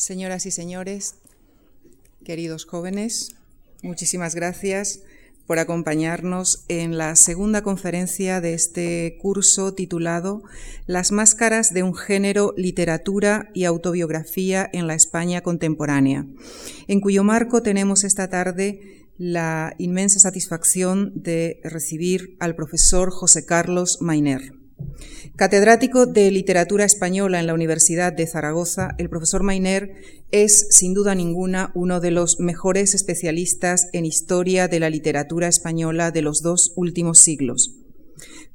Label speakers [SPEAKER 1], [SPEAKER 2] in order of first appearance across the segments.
[SPEAKER 1] Señoras y señores, queridos jóvenes, muchísimas gracias por acompañarnos en la segunda conferencia de este curso titulado Las máscaras de un género, literatura y autobiografía en la España contemporánea, en cuyo marco tenemos esta tarde la inmensa satisfacción de recibir al profesor José Carlos Mainer. Catedrático de Literatura Española en la Universidad de Zaragoza, el profesor Mainer es, sin duda ninguna, uno de los mejores especialistas en historia de la literatura española de los dos últimos siglos.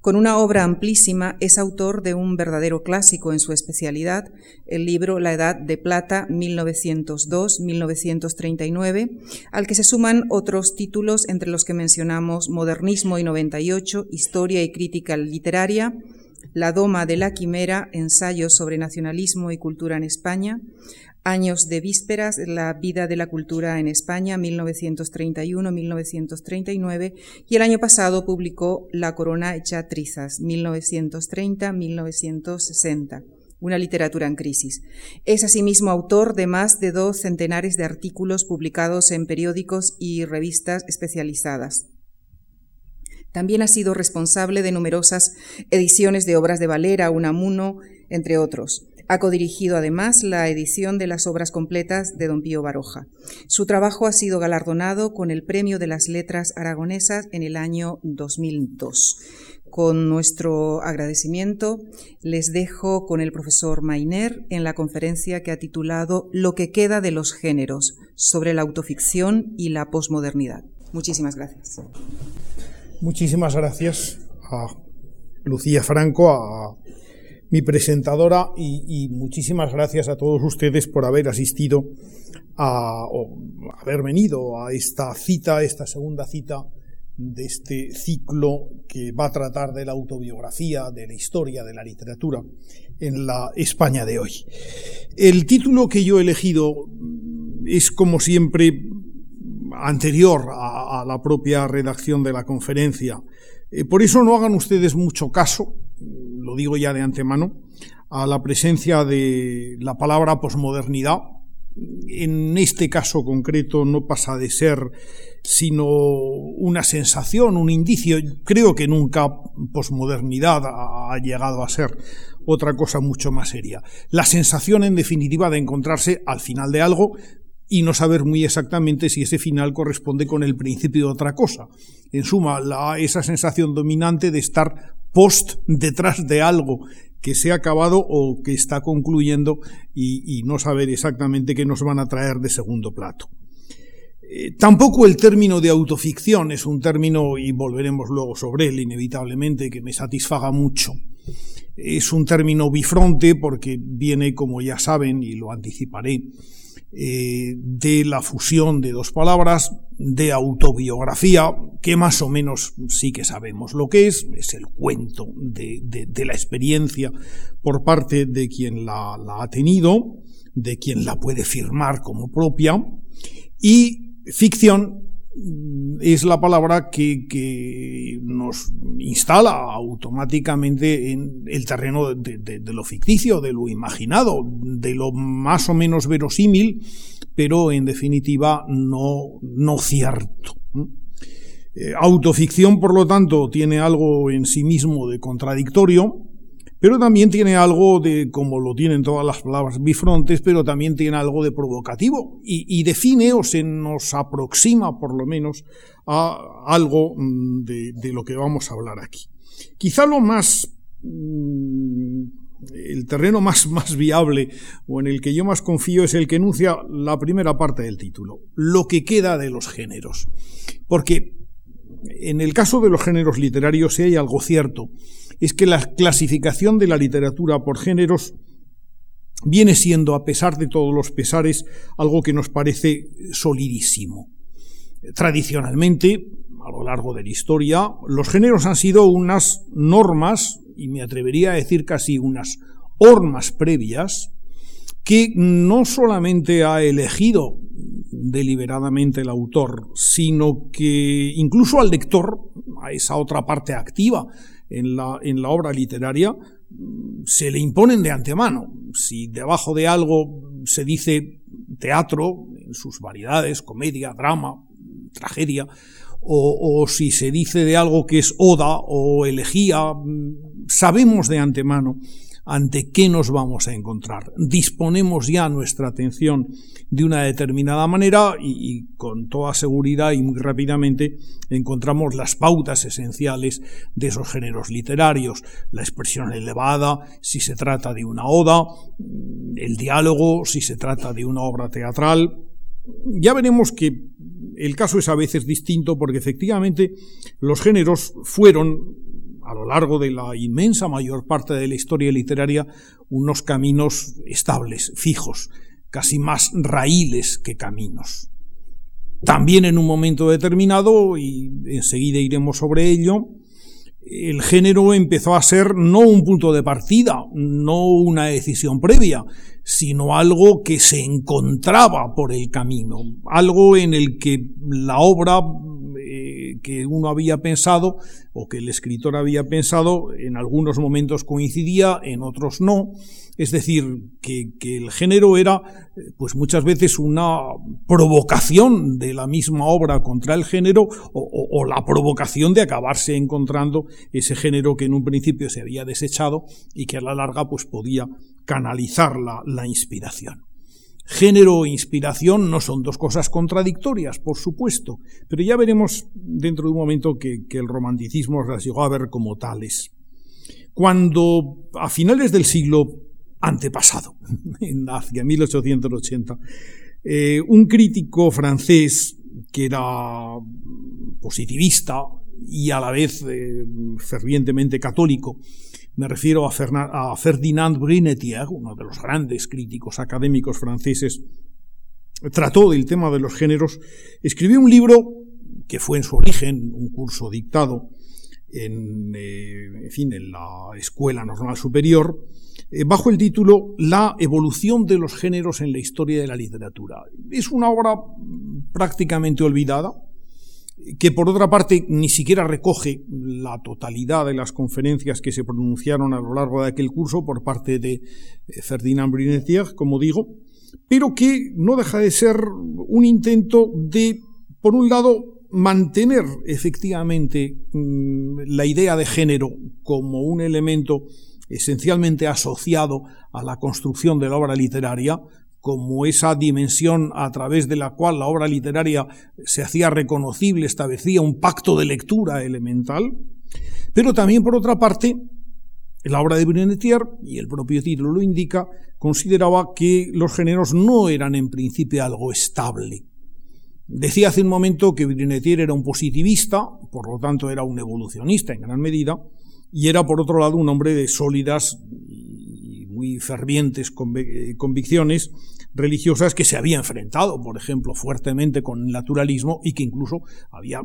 [SPEAKER 1] Con una obra amplísima, es autor de un verdadero clásico en su especialidad, el libro La Edad de Plata 1902-1939, al que se suman otros títulos entre los que mencionamos Modernismo y 98, Historia y Crítica Literaria, la Doma de la Quimera, ensayos sobre nacionalismo y cultura en España, Años de Vísperas, la vida de la cultura en España, 1931-1939, y el año pasado publicó La corona hecha trizas, 1930-1960 una literatura en crisis. Es asimismo autor de más de dos centenares de artículos publicados en periódicos y revistas especializadas. También ha sido responsable de numerosas ediciones de obras de Valera, Unamuno, entre otros. Ha codirigido además la edición de las obras completas de Don Pío Baroja. Su trabajo ha sido galardonado con el Premio de las Letras Aragonesas en el año 2002. Con nuestro agradecimiento les dejo con el profesor Mainer en la conferencia que ha titulado Lo que queda de los géneros sobre la autoficción y la posmodernidad. Muchísimas gracias.
[SPEAKER 2] Muchísimas gracias a Lucía Franco, a mi presentadora, y, muchísimas gracias a todos ustedes por haber asistido a, o haber venido a esta cita, esta segunda cita de este ciclo que va a tratar de la autobiografía, de la historia, de la literatura en la España de hoy. El título que yo he elegido es, como siempre, anterior a, la propia redacción de la conferencia. Eh, por eso no hagan ustedes mucho caso, lo digo ya de antemano, a la presencia de la palabra posmodernidad. En este caso concreto no pasa de ser sino una sensación, un indicio. Creo que nunca posmodernidad ha llegado a ser otra cosa mucho más seria. La sensación, en definitiva, de encontrarse al final de algo, y no saber muy exactamente si ese final corresponde con el principio de otra cosa. En suma, la, esa sensación dominante de estar post detrás de algo que se ha acabado o que está concluyendo y, no saber exactamente qué nos van a traer de segundo plato. Eh, tampoco el término de autoficción es un término, y volveremos luego sobre él inevitablemente, que me satisfaga mucho. Es un término bifronte porque viene, como ya saben, y lo anticiparé, eh, de la fusión de dos palabras, de autobiografía, que más o menos sí que sabemos lo que es, es el cuento de, la experiencia por parte de quien la ha tenido, de quien la puede firmar como propia, y ficción es la palabra que, nos instala automáticamente en el terreno de, lo ficticio, de lo imaginado, de lo más o menos verosímil, pero en definitiva no, no cierto. Eh, autoficción, por lo tanto, tiene algo en sí mismo de contradictorio, pero también tiene algo de, como lo tienen todas las palabras bifrontes, pero también tiene algo de provocativo y, define o se nos aproxima por lo menos a algo mm, de, lo que vamos a hablar aquí. Quizá lo más mm, el terreno más, más viable o en el que yo más confío es el que enuncia la primera parte del título, lo que queda de los géneros. Porque en el caso de los géneros literarios, si hay algo cierto, es que la clasificación de la literatura por géneros viene siendo, a pesar de todos los pesares, algo que nos parece solidísimo. Tradicionalmente, a lo largo de la historia, los géneros han sido unas normas, y me atrevería a decir casi unas hormas previas, que no solamente ha elegido deliberadamente el autor, sino que incluso al lector, a esa otra parte activa en la, en la obra literaria, se le imponen de antemano. Si debajo de algo se dice teatro en sus variedades, comedia, drama, tragedia, o, si se dice de algo que es oda o elegía, sabemos de antemano ante qué nos vamos a encontrar. Disponemos ya nuestra atención de una determinada manera y, con toda seguridad y muy rápidamente encontramos las pautas esenciales de esos géneros literarios, la expresión elevada, si se trata de una oda, el diálogo, si se trata de una obra teatral. Ya veremos que el caso es a veces distinto porque efectivamente los géneros fueron a lo largo de la inmensa mayor parte de la historia literaria unos caminos estables, fijos, casi más raíles que caminos. También en un momento determinado, y enseguida iremos sobre ello, el género empezó a ser no un punto de partida, no una decisión previa, sino algo que se encontraba por el camino, algo en el que la obra que uno había pensado o que el escritor había pensado, en algunos momentos coincidía, en otros no. Es decir, que, el género era, pues muchas veces una provocación de la misma obra contra el género o, o la provocación de acabarse encontrando ese género que en un principio se había desechado y que a la larga pues podía canalizar la, la inspiración. Género e inspiración no son dos cosas contradictorias, por supuesto, pero ya veremos dentro de un momento que, el romanticismo las llegó a ver como tales. Cuando a finales del siglo antepasado, hacia 1880, eh, un crítico francés que era positivista y a la vez eh, fervientemente católico, me refiero a, Ferdinand Brunetière, uno de los grandes críticos académicos franceses, trató del tema de los géneros, escribió un libro que fue en su origen un curso dictado en, eh, fin, en la Escuela Normal Superior, eh, bajo el título La evolución de los géneros en la historia de la literatura. Es una obra prácticamente olvidada, que por otra parte ni siquiera recoge la totalidad de las conferencias que se pronunciaron a lo largo de aquel curso por parte de eh, Ferdinand Brunetière, como digo, pero que no deja de ser un intento de, por un lado, mantener efectivamente mm, la idea de género como un elemento esencialmente asociado a la construcción de la obra literaria, como esa dimensión a través de la cual la obra literaria se hacía reconocible, establecía un pacto de lectura elemental, pero también por otra parte, la obra de Brunetière, y el propio título lo indica, consideraba que los géneros no eran en principio algo estable. Decía hace un momento que Brunetière era un positivista, por lo tanto era un evolucionista en gran medida, y era por otro lado un hombre de sólidas y muy fervientes convicciones religiosas que se había enfrentado, por ejemplo, fuertemente con el naturalismo y que incluso había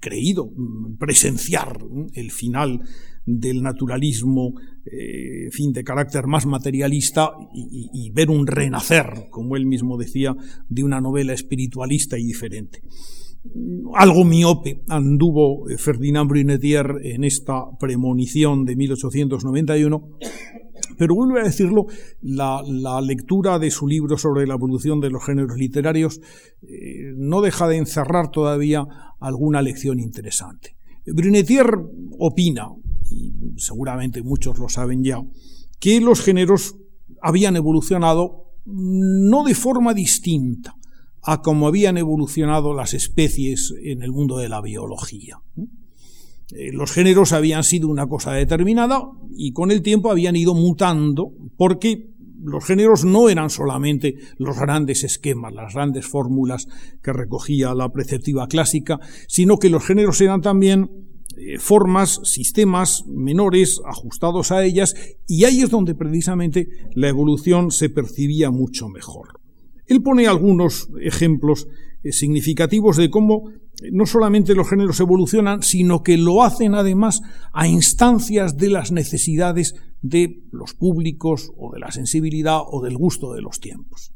[SPEAKER 2] creído presenciar el final del naturalismo, eh, fin, de carácter más materialista y, ver un renacer, como él mismo decía, de una novela espiritualista y diferente. Algo miope anduvo Ferdinand Brunetière en esta premonición de 1891 pero vuelvo a decirlo, la, lectura de su libro sobre la evolución de los géneros literarios eh, no deja de encerrar todavía alguna lección interesante. Brunetière opina, y seguramente muchos lo saben ya, que los géneros habían evolucionado no de forma distinta a como habían evolucionado las especies en el mundo de la biología. Eh, los géneros habían sido una cosa determinada y con el tiempo habían ido mutando porque los géneros no eran solamente los grandes esquemas, las grandes fórmulas que recogía la preceptiva clásica, sino que los géneros eran también eh, formas, sistemas menores ajustados a ellas y ahí es donde precisamente la evolución se percibía mucho mejor. Él pone algunos ejemplos eh, significativos de cómo no solamente los géneros evolucionan, sino que lo hacen además a instancias de las necesidades de los públicos o de la sensibilidad o del gusto de los tiempos.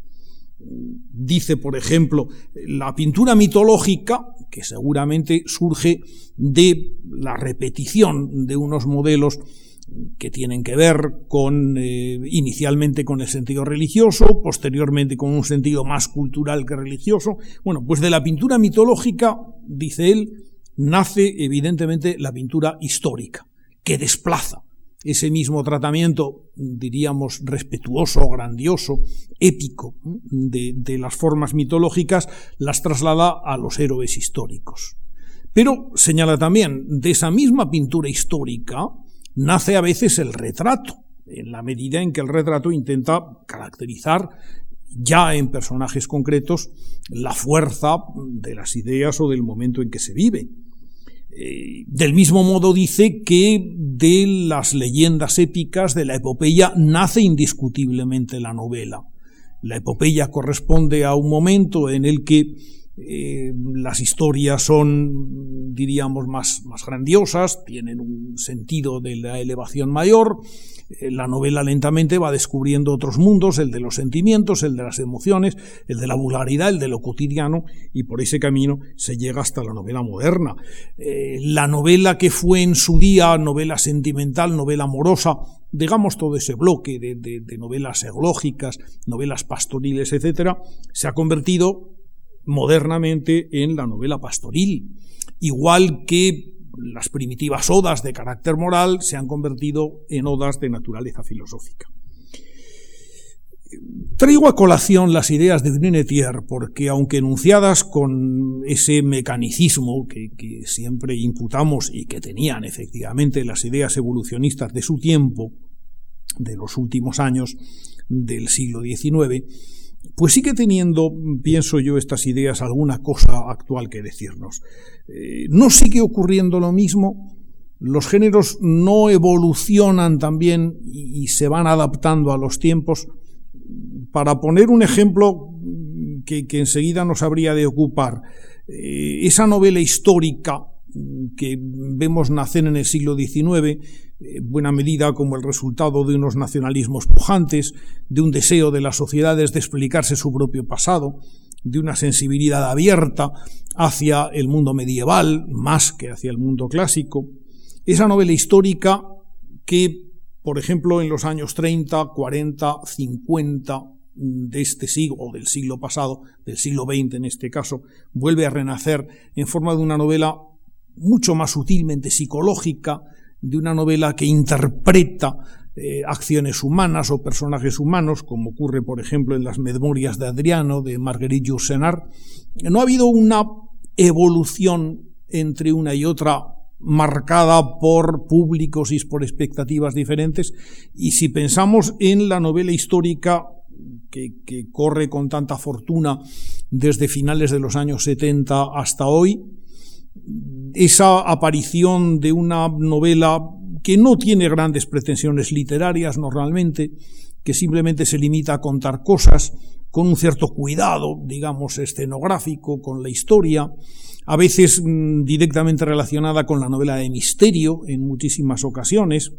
[SPEAKER 2] Dice, por ejemplo, la pintura mitológica, que seguramente surge de la repetición de unos modelos que tienen que ver con eh, inicialmente con el sentido religioso, posteriormente con un sentido más cultural que religioso. Bueno, pues de la pintura mitológica, dice él, nace evidentemente la pintura histórica, que desplaza ese mismo tratamiento, diríamos, respetuoso, grandioso, épico de, de las formas mitológicas, las traslada a los héroes históricos. Pero señala también, de esa misma pintura histórica nace a veces el retrato, en la medida en que el retrato intenta caracterizar ya en personajes concretos la fuerza de las ideas o del momento en que se vive. Eh, del mismo modo dice que de las leyendas épicas de la epopeya nace indiscutiblemente la novela. La epopeya corresponde a un momento en el que eh, las historias son, diríamos, más, más grandiosas, tienen un sentido de la elevación mayor. Eh, la novela lentamente va descubriendo otros mundos, el de los sentimientos, el de las emociones, el de la vulgaridad, el de lo cotidiano, y por ese camino se llega hasta la novela moderna. Eh, la novela que fue en su día novela sentimental, novela amorosa, digamos todo ese bloque de, de novelas eglógicas, novelas pastoriles, etcétera, se ha convertido modernamente en la novela pastoril, igual que las primitivas odas de carácter moral se han convertido en odas de naturaleza filosófica. Traigo a colación las ideas de Brunetière porque, aunque enunciadas con ese mecanicismo que, que, siempre imputamos y que tenían efectivamente las ideas evolucionistas de su tiempo, de los últimos años del siglo XIX, pues sigue teniendo, pienso yo, estas ideas alguna cosa actual que decirnos. Eh, no sigue ocurriendo lo mismo, los géneros no evolucionan también y, se van adaptando a los tiempos. Para poner un ejemplo que, enseguida nos habría de ocupar, eh, esa novela histórica que vemos nacer en el siglo XIX, en buena medida como el resultado de unos nacionalismos pujantes, de un deseo de las sociedades de explicarse su propio pasado, de una sensibilidad abierta hacia el mundo medieval más que hacia el mundo clásico. Esa novela histórica que, por ejemplo, en los años 30, 40, 50 de este siglo o del siglo pasado, del siglo XX en este caso, vuelve a renacer en forma de una novela mucho más sutilmente psicológica, de una novela que interpreta eh, acciones humanas o personajes humanos, como ocurre, por ejemplo, en las Memorias de Adriano de Marguerite Yourcenar, no ha habido una evolución entre una y otra marcada por públicos y por expectativas diferentes, y si pensamos en la novela histórica que, que corre con tanta fortuna desde finales de los años 70 hasta hoy, esa aparición de una novela que no tiene grandes pretensiones literarias normalmente, que simplemente se limita a contar cosas con un cierto cuidado, digamos, escenográfico, con la historia, a veces mm, directamente relacionada con la novela de misterio en muchísimas ocasiones,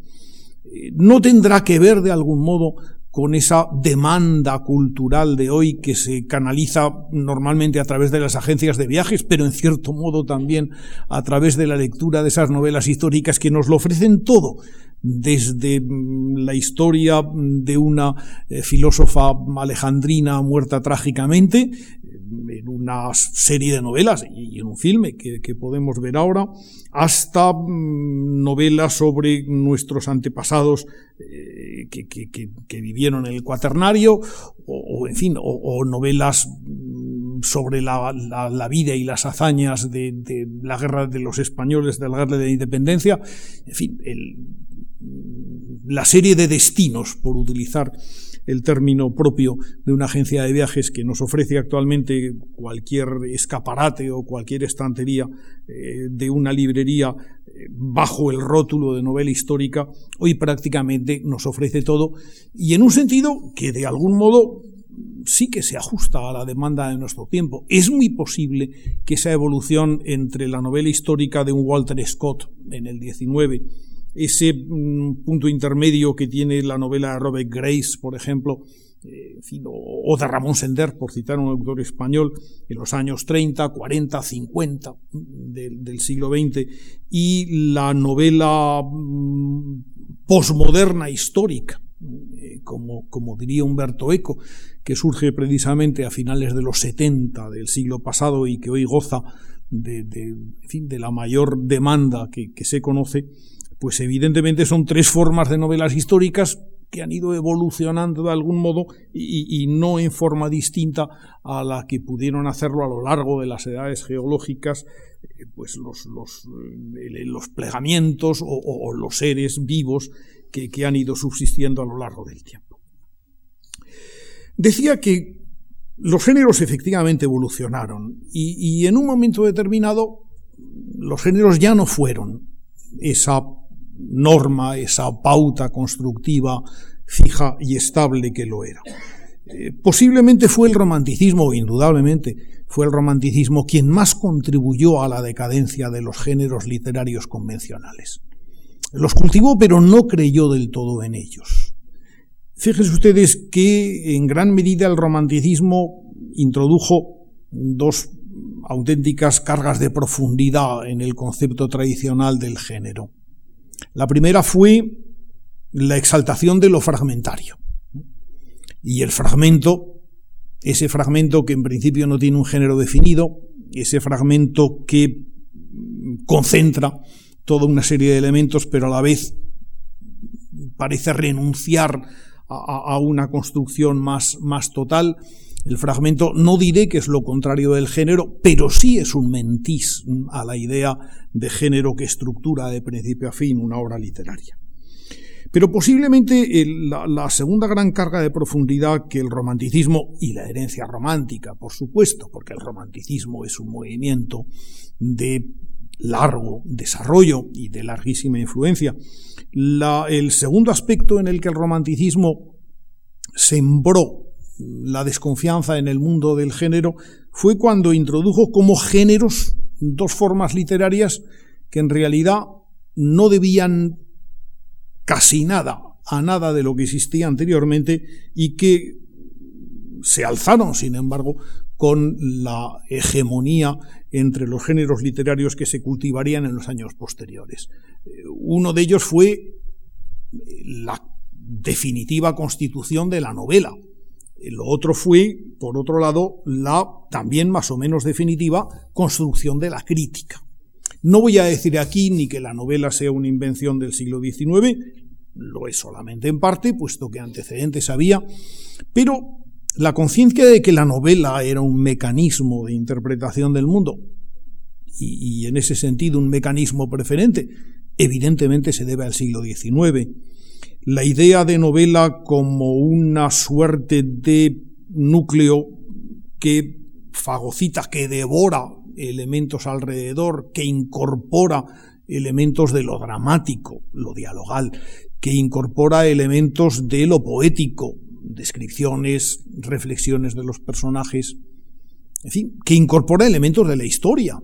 [SPEAKER 2] no tendrá que ver de algún modo con esa demanda cultural de hoy que se canaliza normalmente a través de las agencias de viajes, pero en cierto modo también a través de la lectura de esas novelas históricas que nos lo ofrecen todo, desde mm, la historia de una eh, filósofa alejandrina muerta trágicamente, en una serie de novelas y en un filme que, podemos ver ahora, hasta mm, novelas sobre nuestros antepasados eh, que, vivieron en el cuaternario, o, en fin, o, novelas mm, sobre la, vida y las hazañas de, la guerra de los españoles, de la guerra de la independencia, en fin, el, la serie de destinos, por utilizar el término propio de una agencia de viajes que nos ofrece actualmente cualquier escaparate o cualquier estantería eh, de una librería eh, bajo el rótulo de novela histórica, hoy prácticamente nos ofrece todo y en un sentido que de algún modo sí que se ajusta a la demanda de nuestro tiempo. Es muy posible que esa evolución entre la novela histórica de un Walter Scott en el 19 ese mm, punto intermedio que tiene la novela Robert Grace, por ejemplo, eh, o de Ramón Sender, por citar un autor español, en los años 30, 40, 50 del siglo XX, y la novela mm, posmoderna histórica, eh, como, diría Humberto Eco, que surge precisamente a finales de los 70 del siglo pasado y que hoy goza de, la mayor demanda que se conoce, pues evidentemente son tres formas de novelas históricas que han ido evolucionando de algún modo y, no en forma distinta a la que pudieron hacerlo a lo largo de las edades geológicas, eh, pues los, los, eh, los plegamientos o, los seres vivos que, que han ido subsistiendo a lo largo del tiempo. Decía que los géneros efectivamente evolucionaron y, y, en un momento determinado los géneros ya no fueron esa norma, esa pauta constructiva fija y estable que lo era. Eh, posiblemente fue el romanticismo, indudablemente, fue el romanticismo quien más contribuyó a la decadencia de los géneros literarios convencionales. Los cultivó, pero no creyó del todo en ellos. Fíjense ustedes que en gran medida el romanticismo introdujo dos auténticas cargas de profundidad en el concepto tradicional del género. La primera fue la exaltación de lo fragmentario. Y el fragmento, ese fragmento que en principio no tiene un género definido, ese fragmento que concentra toda una serie de elementos, pero a la vez parece renunciar a, una construcción más, más total, el fragmento no diré que es lo contrario del género, pero sí es un mentís a la idea de género que estructura de principio a fin una obra literaria. Pero posiblemente la, segunda gran carga de profundidad que el romanticismo y la herencia romántica, por supuesto, porque el romanticismo es un movimiento de largo desarrollo y de larguísima influencia. el segundo aspecto en el que el romanticismo sembró la desconfianza en el mundo del género fue cuando introdujo como géneros dos formas literarias que en realidad no debían casi nada a nada de lo que existía anteriormente y que se alzaron, sin embargo, con la hegemonía entre los géneros literarios que se cultivarían en los años posteriores. Uno de ellos fue la definitiva constitución de la novela, lo otro fue, por otro lado, la también más o menos definitiva construcción de la crítica. No voy a decir aquí ni que la novela sea una invención del siglo XIX, lo es solamente en parte, puesto que antecedentes había, pero la conciencia de que la novela era un mecanismo de interpretación del mundo, y, y, en ese sentido un mecanismo preferente, evidentemente se debe al siglo XIX la idea de novela como una suerte de núcleo que fagocita, que devora elementos alrededor, que incorpora elementos de lo dramático, lo dialogal, que incorpora elementos de lo poético, descripciones, reflexiones de los personajes, en fin, que incorpora elementos de la historia,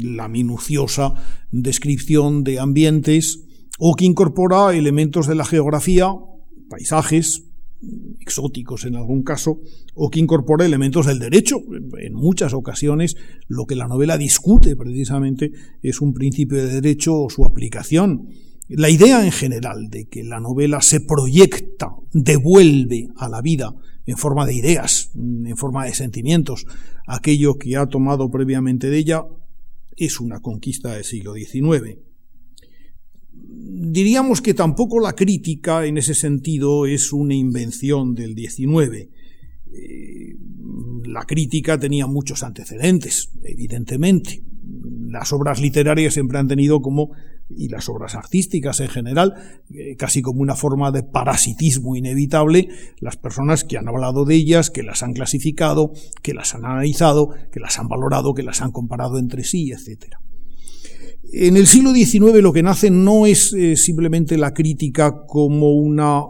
[SPEAKER 2] la minuciosa descripción de ambientes, o que incorpora elementos de la geografía, paisajes exóticos en algún caso, o que incorpora elementos del derecho. En muchas ocasiones lo que la novela discute precisamente es un principio de derecho o su aplicación. La idea en general de que la novela se proyecta, devuelve a la vida en forma de ideas, en forma de sentimientos, aquello que ha tomado previamente de ella, es una conquista del siglo XIX diríamos que tampoco la crítica en ese sentido es una invención del XIX. Eh, la crítica tenía muchos antecedentes, evidentemente. Las obras literarias siempre han tenido como, y las obras artísticas en general, eh, casi como una forma de parasitismo inevitable, las personas que han hablado de ellas, que las han clasificado, que las han analizado, que las han valorado, que las han comparado entre sí, etcétera. En el siglo XIX lo que nace no es eh, simplemente la crítica como una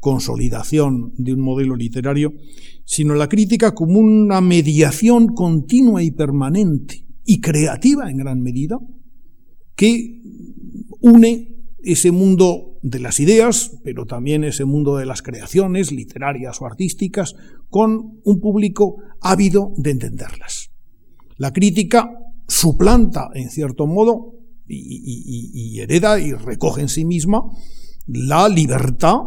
[SPEAKER 2] consolidación de un modelo literario, sino la crítica como una mediación continua y permanente y creativa en gran medida que une ese mundo de las ideas, pero también ese mundo de las creaciones literarias o artísticas, con un público ávido de entenderlas. La crítica suplanta, en cierto modo, y, hereda y recoge en sí misma la libertad,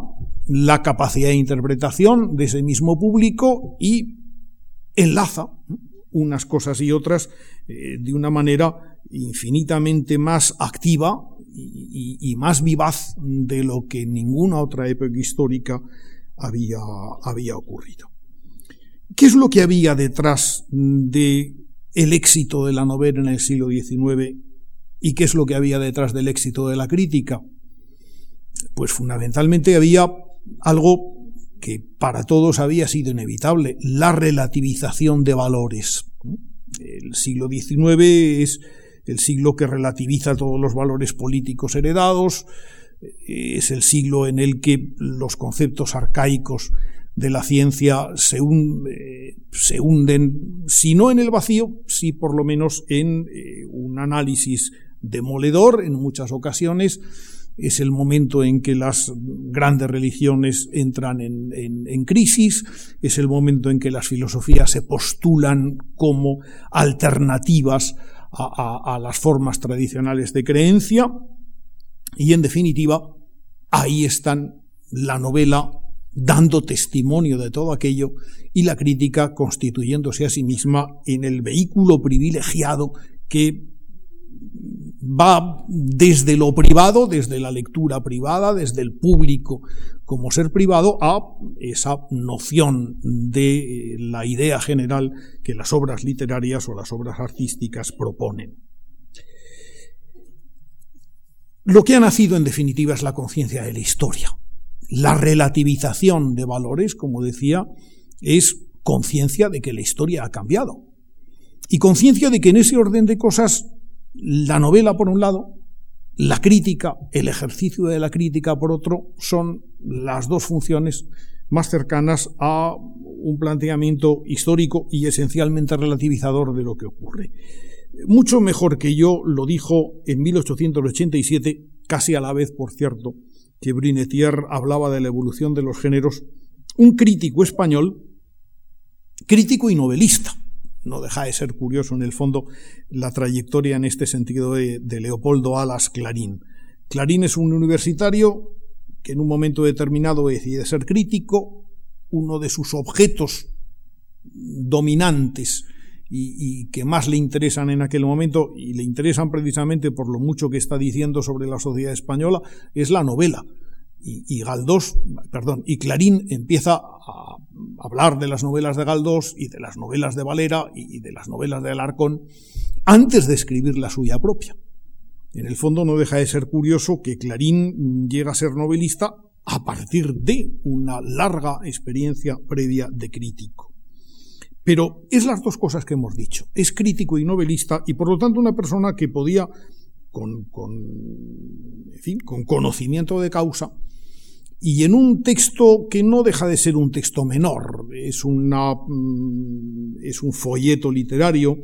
[SPEAKER 2] la capacidad de interpretación de ese mismo público y enlaza unas cosas y otras eh, de una manera infinitamente más activa y, más vivaz de lo que en ninguna otra época histórica había, había ocurrido. ¿Qué es lo que había detrás de el éxito de la novela en el siglo XIX y qué es lo que había detrás del éxito de la crítica? Pues fundamentalmente había algo que para todos había sido inevitable, la relativización de valores. El siglo XIX es el siglo que relativiza todos los valores políticos heredados, es el siglo en el que los conceptos arcaicos de la ciencia se, hunden, si no en el vacío, sí por lo menos en eh, un análisis demoledor en muchas ocasiones. Es el momento en que las grandes religiones entran en, crisis, es el momento en que las filosofías se postulan como alternativas a las formas tradicionales de creencia y en definitiva ahí están la novela dando testimonio de todo aquello y la crítica constituyéndose a sí misma en el vehículo privilegiado que va desde lo privado, desde la lectura privada, desde el público como ser privado, a esa noción de la idea general que las obras literarias o las obras artísticas proponen. Lo que ha nacido en definitiva es la conciencia de la historia la relativización de valores, como decía, es conciencia de que la historia ha cambiado. Y conciencia de que en ese orden de cosas, la novela por un lado, la crítica, el ejercicio de la crítica por otro, son las dos funciones más cercanas a un planteamiento histórico y esencialmente relativizador de lo que ocurre. Mucho mejor que yo lo dijo en 1887, casi a la vez, por cierto, que Brunetier hablaba de la evolución de los géneros, un crítico español, crítico y novelista. No deja de ser curioso en el fondo la trayectoria en este sentido de, Leopoldo Alas Clarín. Clarín es un universitario que en un momento determinado decide ser crítico, uno de sus objetos dominantes y, que más le interesan en aquel momento, y le interesan precisamente por lo mucho que está diciendo sobre la sociedad española, es la novela. Y, Galdós, perdón, y Clarín empieza a hablar de las novelas de Galdós y de las novelas de Valera y de las novelas de Alarcón antes de escribir la suya propia. En el fondo no deja de ser curioso que Clarín llega a ser novelista a partir de una larga experiencia previa de crítico. Pero es las dos cosas que hemos dicho. Es crítico y novelista y por lo tanto una persona que podía, con, con conocimiento de causa, y en un texto que no deja de ser un texto menor, es, una, mm, es un folleto literario,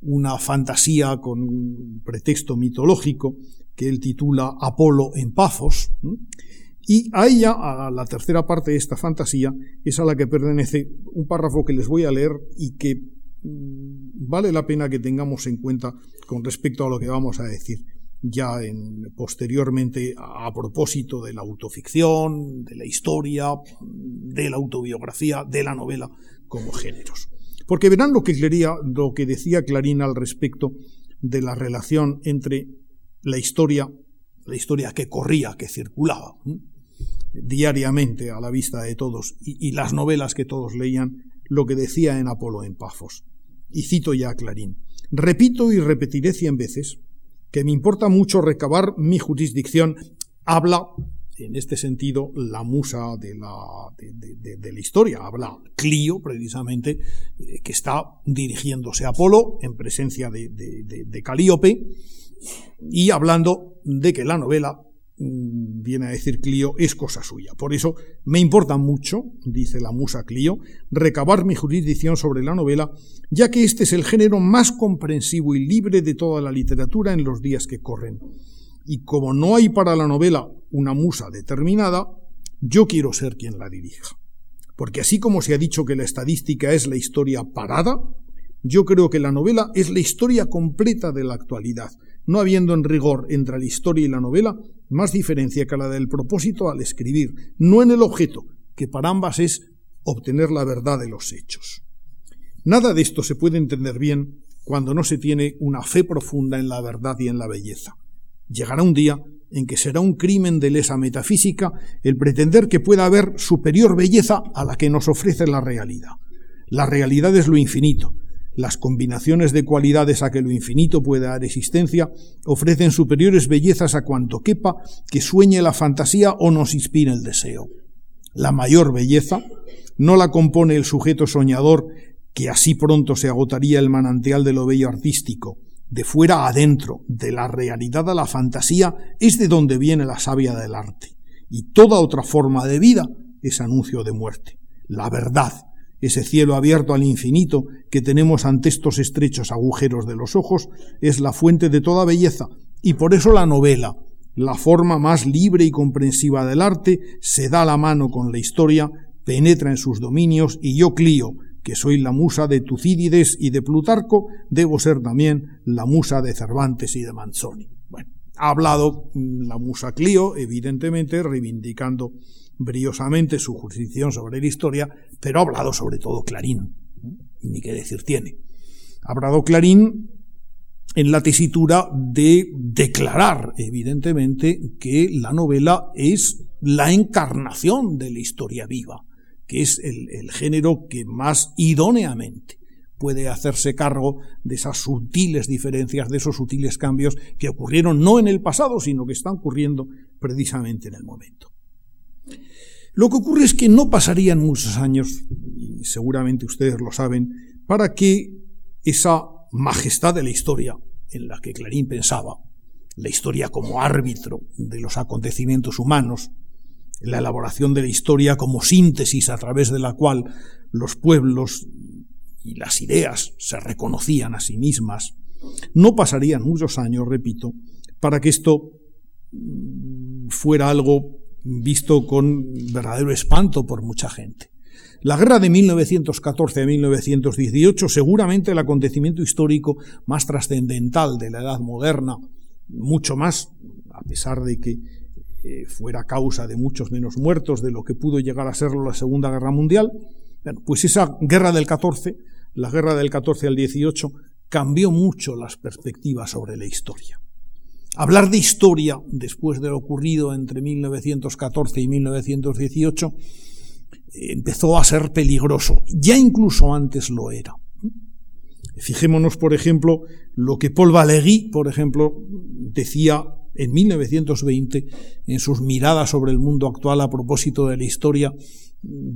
[SPEAKER 2] una fantasía con pretexto mitológico que él titula Apolo en Pafos, y a ella, a la tercera parte de esta fantasía, es a la que pertenece un párrafo que les voy a leer y que mm, vale la pena que tengamos en cuenta con respecto a lo que vamos a decir ya en, posteriormente a, propósito de la autoficción, de la historia, de la autobiografía, de la novela como géneros. Porque verán lo que, lo que decía Clarín al respecto de la relación entre la historia, la historia que corría, que circulaba, diariamente a la vista de todos y, las novelas que todos leían, lo que decía en Apolo en Pafos. Y cito ya a Clarín. Repito y repetiré cien veces que me importa mucho recabar mi jurisdicción. Habla, en este sentido, la musa de la, de, la historia. Habla Clio, precisamente, eh, que está dirigiéndose a Apolo en presencia de Calíope y hablando de que la novela viene a decir Clio, es cosa suya. Por eso me importa mucho, dice la musa Clio, recabar mi jurisdicción sobre la novela, ya que este es el género más comprensivo y libre de toda la literatura en los días que corren. Y como no hay para la novela una musa determinada, yo quiero ser quien la dirija. Porque así como se ha dicho que la estadística es la historia parada, yo creo que la novela es la historia completa de la actualidad, no habiendo en rigor entre la historia y la novela más diferencia que la del propósito al escribir, no en el objeto, que para ambas es obtener la verdad de los hechos. Nada de esto se puede entender bien cuando no se tiene una fe profunda en la verdad y en la belleza. Llegará un día en que será un crimen de lesa metafísica el pretender que pueda haber superior belleza a la que nos ofrece la realidad. La realidad es lo infinito. Las combinaciones de cualidades a que lo infinito puede dar existencia ofrecen superiores bellezas a cuanto quepa que sueñe la fantasía o nos inspire el deseo. La mayor belleza no la compone el sujeto soñador que así pronto se agotaría el manantial de lo bello artístico. De fuera adentro, de la realidad a la fantasía, es de donde viene la savia del arte. Y toda otra forma de vida es anuncio de muerte. La verdad, ese cielo abierto al infinito que tenemos ante estos estrechos agujeros de los ojos, es la fuente de toda belleza, y por eso la novela, la forma más libre y comprensiva del arte, se da la mano con la historia, penetra en sus dominios, y yo, Clío, que soy la musa de Tucídides y de Plutarco, debo ser también la musa de Cervantes y de Manzoni. Bueno, ha hablado mm, la musa Clío, evidentemente, reivindicando briosamente su jurisdicción sobre la historia, pero ha hablado sobre todo Clarín, ni qué decir tiene. Ha hablado Clarín en la tesitura de declarar, evidentemente, que la novela es la encarnación de la historia viva, que es el, el género que más idóneamente puede hacerse cargo de esas sutiles diferencias, de esos sutiles cambios que ocurrieron no en el pasado, sino que están ocurriendo precisamente en el momento. Lo que ocurre es que no pasarían muchos años, y seguramente ustedes lo saben, para que esa majestad de la historia en la que Clarín pensaba, la historia como árbitro de los acontecimientos humanos, la elaboración de la historia como síntesis a través de la cual los pueblos y las ideas se reconocían a sí mismas, no pasarían muchos años, repito, para que esto fuera algo visto con verdadero espanto por mucha gente. La guerra de 1914 a 1918, seguramente el acontecimiento histórico más trascendental de la edad moderna, mucho más, a pesar de que eh, fuera causa de muchos menos muertos de lo que pudo llegar a serlo la Segunda Guerra Mundial, pues esa guerra del 14, la guerra del 14 al 18, cambió mucho las perspectivas sobre la historia. Hablar de historia después de lo ocurrido entre 1914 y 1918 empezó a ser peligroso. Ya incluso antes lo era. Fijémonos, por ejemplo, lo que Paul Valéry, por ejemplo, decía en 1920 en sus miradas sobre el mundo actual a propósito de la historia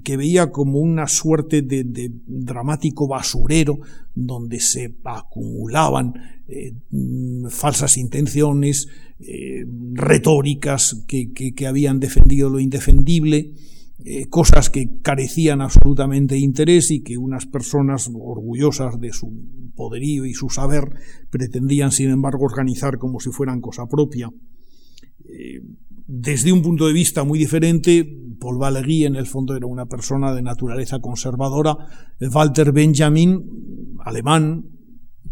[SPEAKER 2] que veía como una suerte de, dramático basurero donde se acumulaban eh, falsas intenciones, eh, retóricas que, habían defendido lo indefendible, eh, cosas que carecían absolutamente de interés y que unas personas orgullosas de su poderío y su saber pretendían, sin embargo, organizar como si fueran cosa propia. desde un punto de vista muy diferente, Paul Valéry en el fondo era una persona de naturaleza conservadora. Walter Benjamin, alemán,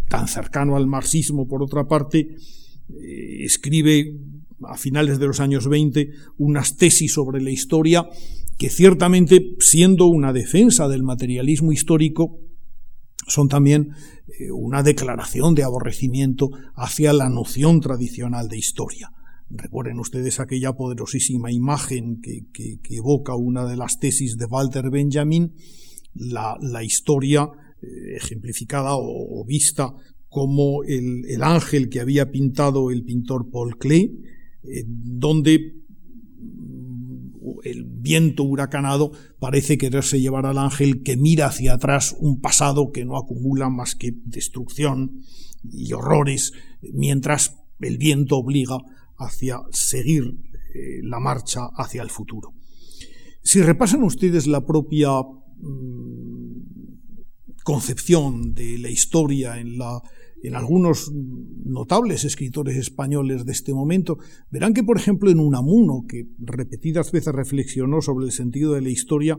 [SPEAKER 2] tan cercano al marxismo por otra parte, eh, escribe a finales de los años 20 unas tesis sobre la historia que ciertamente, siendo una defensa del materialismo histórico, son también eh, una declaración de aborrecimiento hacia la noción tradicional de historia. Recuerden ustedes aquella poderosísima imagen que, evoca una de las tesis de Walter Benjamin, la, historia eh, ejemplificada o, vista como el, ángel que había pintado el pintor Paul Klee, eh, donde mm, el viento huracanado parece quererse llevar al ángel que mira hacia atrás un pasado que no acumula más que destrucción y horrores, mientras el viento obliga hacia seguir eh, la marcha hacia el futuro. Si repasan ustedes la propia mm, concepción de la historia en, la, en algunos notables escritores españoles de este momento, verán que, por ejemplo, en Unamuno, que repetidas veces reflexionó sobre el sentido de la historia,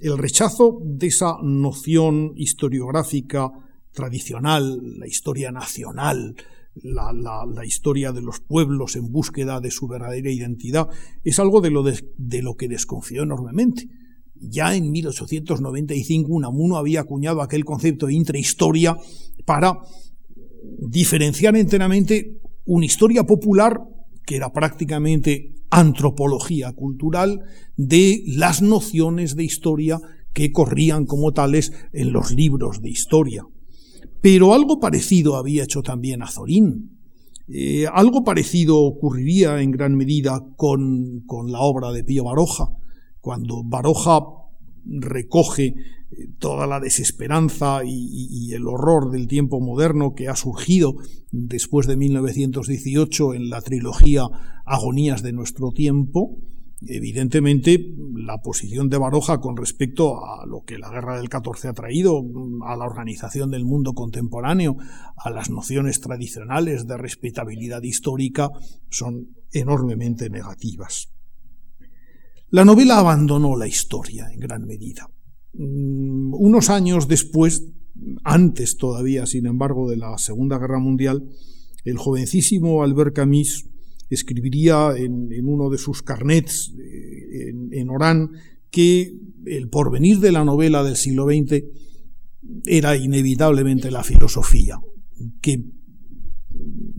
[SPEAKER 2] el rechazo de esa noción historiográfica tradicional, la historia nacional, la, la, historia de los pueblos en búsqueda de su verdadera identidad, es algo de lo, de, lo que desconfió enormemente. Ya en 1895 Unamuno había acuñado aquel concepto de intrahistoria para diferenciar enteramente una historia popular que era prácticamente antropología cultural de las nociones de historia que corrían como tales en los libros de historia. Pero algo parecido había hecho también Azorín. Eh, algo parecido ocurriría en gran medida con, con la obra de Pío Baroja, cuando Baroja recoge eh, toda la desesperanza y, el horror del tiempo moderno que ha surgido después de 1918 en la trilogía Agonías de nuestro tiempo, evidentemente la posición de Baroja con respecto a lo que la guerra del 14 ha traído, a la organización del mundo contemporáneo, a las nociones tradicionales de respetabilidad histórica, son enormemente negativas. La novela abandonó la historia en gran medida. Mm, unos años después, antes todavía, sin embargo, de la Segunda Guerra Mundial, el jovencísimo Albert Camus escribiría en, uno de sus carnets eh, en, Orán que el porvenir de la novela del siglo XX era inevitablemente la filosofía, que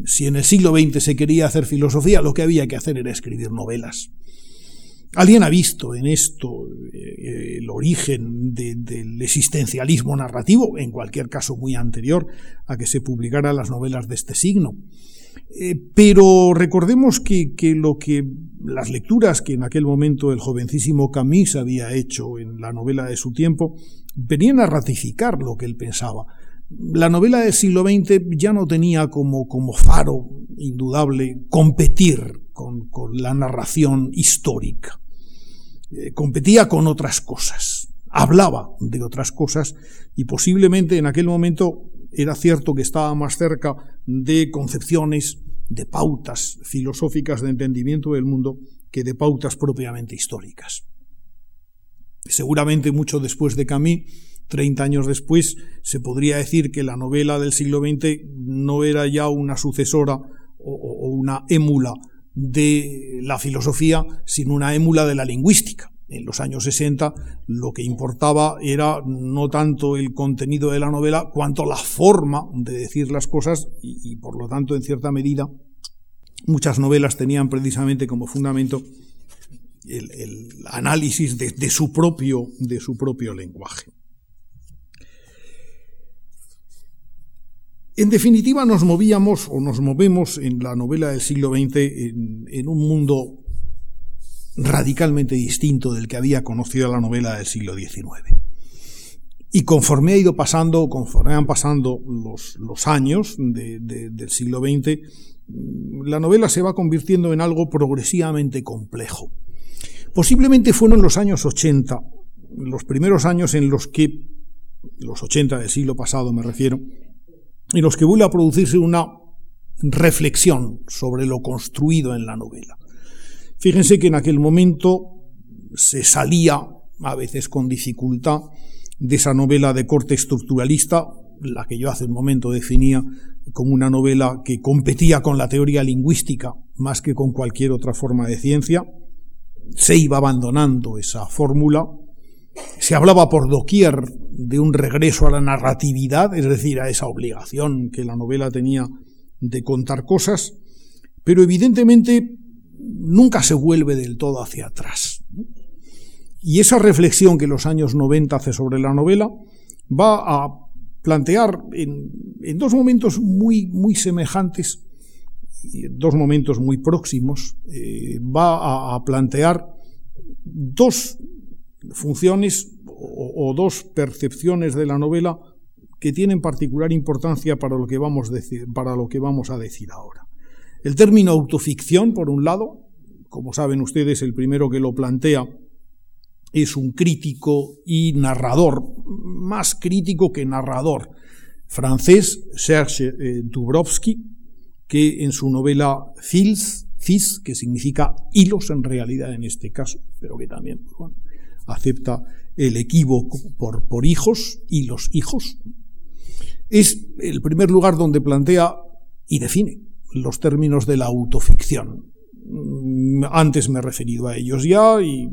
[SPEAKER 2] si en el siglo XX se quería hacer filosofía, lo que había que hacer era escribir novelas. Alguien ha visto en esto eh, el origen del existencialismo narrativo, en cualquier caso muy anterior a que se publicaran las novelas de este signo. Eh, pero recordemos que, lo que las lecturas que en aquel momento el jovencísimo Camus había hecho en la novela de su tiempo venían a ratificar lo que él pensaba. La novela del siglo XX ya no tenía como, como faro indudable competir con, con la narración histórica. Eh, competía con otras cosas, hablaba de otras cosas y posiblemente en aquel momento era cierto que estaba más cerca de concepciones, de pautas filosóficas de entendimiento del mundo que de pautas propiamente históricas. Seguramente mucho después de Camus, 30 años después, se podría decir que la novela del siglo XX no era ya una sucesora o una émula de la filosofía, sino una émula de la lingüística en los años 60 lo que importaba era no tanto el contenido de la novela cuanto la forma de decir las cosas y, por lo tanto en cierta medida muchas novelas tenían precisamente como fundamento el, análisis de, su propio, de su propio lenguaje. En definitiva, nos movíamos o nos movemos en la novela del siglo XX en un mundo radicalmente distinto del que había conocido la novela del siglo XIX. Y conforme ha ido pasando, conforme han pasando los, años del siglo XX, la novela se va convirtiendo en algo progresivamente complejo. Posiblemente fueron los años 80, los primeros años en los que, los 80 del siglo pasado me refiero, en los que vuelve a producirse una reflexión sobre lo construido en la novela. Fíjense que en aquel momento se salía, a veces con dificultad, de esa novela de corte estructuralista, la que yo hace un momento definía como una novela que competía con la teoría lingüística más que con cualquier otra forma de ciencia. Se iba abandonando esa fórmula. Se hablaba por doquier de un regreso a la narratividad, es decir, a esa obligación que la novela tenía de contar cosas, pero evidentemente nunca se vuelve del todo hacia atrás. Y esa reflexión que los años 90 hace sobre la novela va a plantear en, dos momentos muy, muy semejantes, dos momentos muy próximos, eh, va a, plantear dos funciones o, dos percepciones de la novela que tienen particular importancia para lo que vamos, para lo que vamos a decir ahora. El término autoficción, por un lado, como saben ustedes, el primero que lo plantea es un crítico y narrador, más crítico que narrador, francés, Serge eh, Dubrovsky, que en su novela Fils, Fils, que significa hilos en realidad en este caso, pero que también acepta el equívoco por, por hijos y los hijos, es el primer lugar donde plantea y define los términos de la autoficción. Mm, antes me he referido a ellos ya y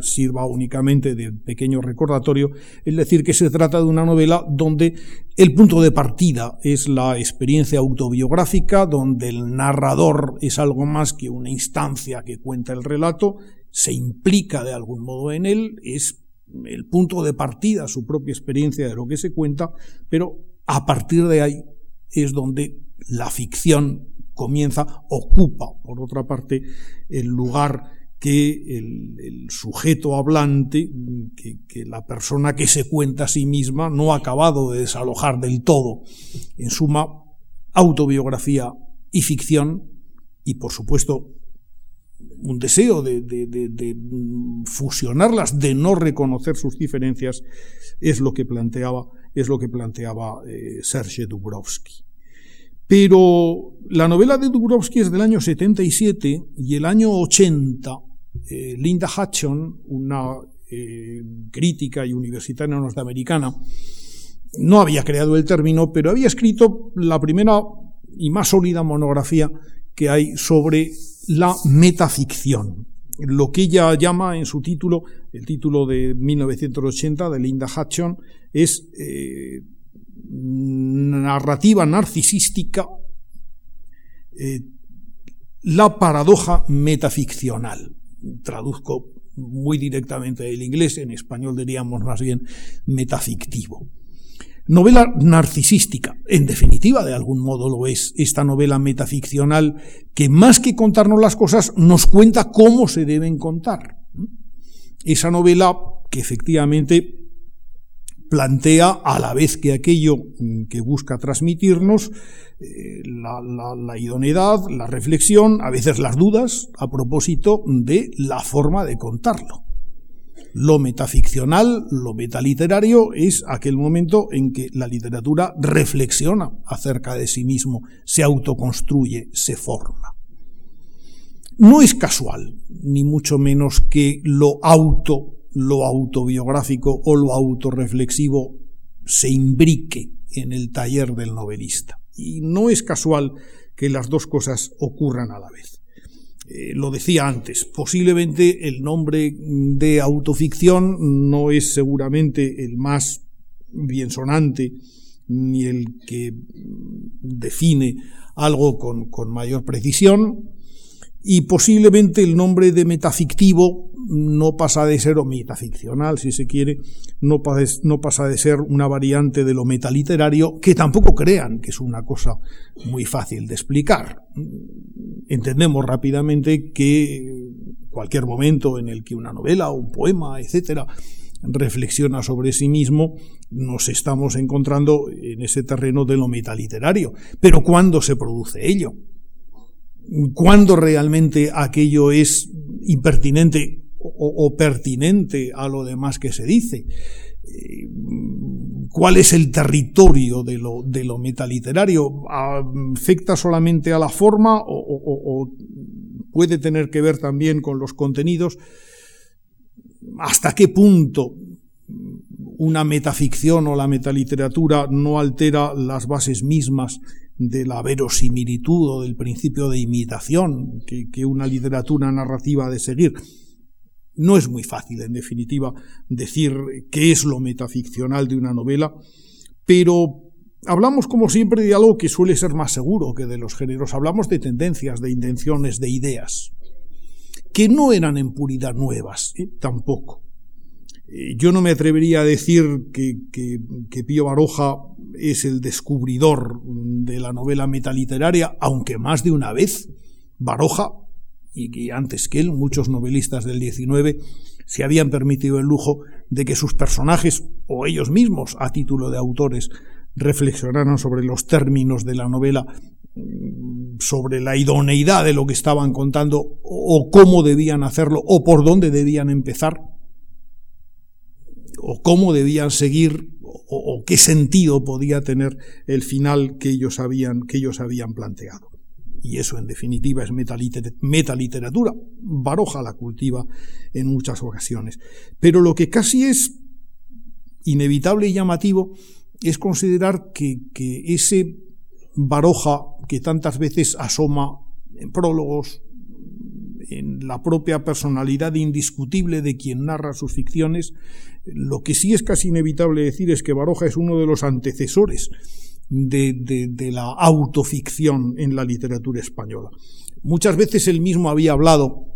[SPEAKER 2] sirva únicamente de pequeño recordatorio, es decir, que se trata de una novela donde el punto de partida es la experiencia autobiográfica, donde el narrador es algo más que una instancia que cuenta el relato, se implica de algún modo en él, es el punto de partida, su propia experiencia de lo que se cuenta, pero a partir de ahí es donde la ficción comienza, ocupa, por otra parte, el lugar que el, sujeto hablante, que, la persona que se cuenta a sí misma no ha acabado de desalojar del todo. En suma, autobiografía y ficción, y por supuesto un deseo de, fusionarlas, de no reconocer sus diferencias, es lo que planteaba, es lo que planteaba eh, Serge Dubrovsky. Pero la novela de Dubrovsky es del año 77 y el año 80 eh, Linda Hutchon, una eh, crítica y universitaria norteamericana, no había creado el término, pero había escrito la primera y más sólida monografía que hay sobre la metaficción. Lo que ella llama en su título, el título de 1980 de Linda Hutchon, es eh, narrativa narcisística, la paradoja metaficcional traduzco muy directamente del inglés, en español diríamos más bien metafictivo. Novela narcisística, en definitiva, de algún modo lo es, esta novela metaficcional que más que contarnos las cosas nos cuenta cómo se deben contar. Esa novela que efectivamente plantea a la vez que aquello que busca transmitirnos eh, la, idoneidad, la reflexión, a veces las dudas a propósito de la forma de contarlo. Lo metaficcional, lo metaliterario es aquel momento en que la literatura reflexiona acerca de sí mismo, se autoconstruye, se forma. No es casual, ni mucho menos que lo auto lo autobiográfico o lo autorreflexivo se imbrique en el taller del novelista. Y no es casual que las dos cosas ocurran a la vez. Eh, lo decía antes, posiblemente el nombre de autoficción no es seguramente el más bien sonante ni el que define algo con, con mayor precisión, y posiblemente el nombre de metafictivo no pasa de ser, o metaficcional si se quiere, no, no pasa de ser una variante de lo metaliterario, que tampoco crean que es una cosa muy fácil de explicar. Entendemos rápidamente que cualquier momento en el que una novela, un poema, etcétera, reflexiona sobre sí mismo, nos estamos encontrando en ese terreno de lo metaliterario. Pero ¿cuándo se produce ello? ¿Cuándo realmente aquello es impertinente o, pertinente a lo demás que se dice. Eh, ¿Cuál es el territorio de lo, de lo metaliterario? ¿Afecta solamente a la forma o, puede tener que ver también con los contenidos? ¿Hasta qué punto una metaficción o la metaliteratura no altera las bases mismas de la verosimilitud o del principio de imitación que, una literatura narrativa ha de seguir? No es muy fácil, en definitiva, decir qué es lo metaficcional de una novela, pero hablamos, como siempre, de algo que suele ser más seguro que de los géneros. Hablamos de tendencias, de intenciones, de ideas, que no eran en puridad nuevas, ¿eh? tampoco. Eh, yo no me atrevería a decir que, Pío Baroja es el descubridor de la novela metaliteraria, aunque más de una vez Baroja y que antes que él muchos novelistas del XIX se habían permitido el lujo de que sus personajes o ellos mismos, a título de autores, reflexionaran sobre los términos de la novela, mm, sobre la idoneidad de lo que estaban contando o cómo debían hacerlo o por dónde debían empezar o cómo debían seguir o, qué sentido podía tener el final que ellos habían, que ellos habían planteado y eso en definitiva es metaliteratura, Baroja la cultiva en muchas ocasiones. Pero lo que casi es inevitable y llamativo es considerar que, ese Baroja que tantas veces asoma en prólogos, en la propia personalidad indiscutible de quien narra sus ficciones, lo que sí es casi inevitable decir es que Baroja es uno de los antecesores de, la autoficción en la literatura española. Muchas veces él mismo había hablado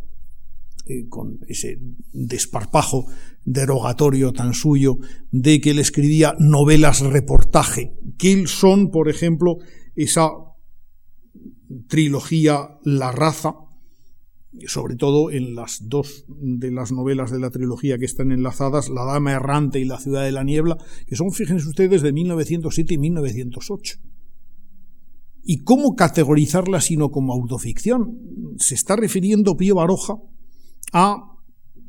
[SPEAKER 2] eh, con ese desparpajo derogatorio tan suyo de que él escribía novelas reportaje, que son, por ejemplo, esa trilogía La raza, sobre todo en las dos de las novelas de la trilogía que están enlazadas, La Dama Errante y La Ciudad de la Niebla, que son, fíjense ustedes, de 1907 y 1908. ¿Y cómo categorizarla sino como autoficción? Se está refiriendo Pío Baroja a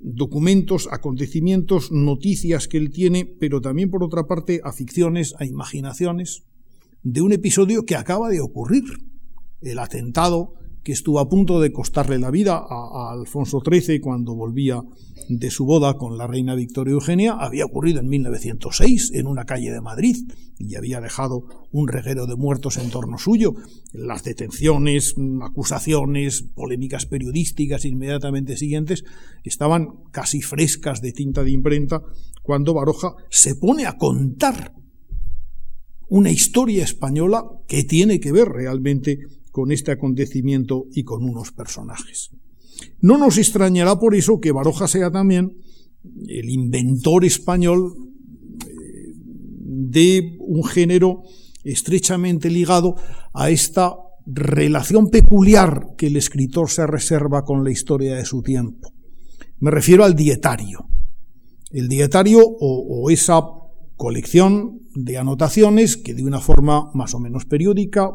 [SPEAKER 2] documentos, acontecimientos, noticias que él tiene, pero también por otra parte a ficciones, a imaginaciones, de un episodio que acaba de ocurrir. El atentado que estuvo a punto de costarle la vida a, Alfonso XIII cuando volvía de su boda con la reina Victoria Eugenia, había ocurrido en 1906 en una calle de Madrid y había dejado un reguero de muertos en torno suyo. Las detenciones, acusaciones, polémicas periodísticas inmediatamente siguientes estaban casi frescas de tinta de imprenta cuando Baroja se pone a contar una historia española que tiene que ver realmente con este acontecimiento y con unos personajes. No nos extrañará por eso que Baroja sea también el inventor español eh, de un género estrechamente ligado a esta relación peculiar que el escritor se reserva con la historia de su tiempo. Me refiero al dietario. El dietario o, o esa colección de anotaciones que de una forma más o menos periódica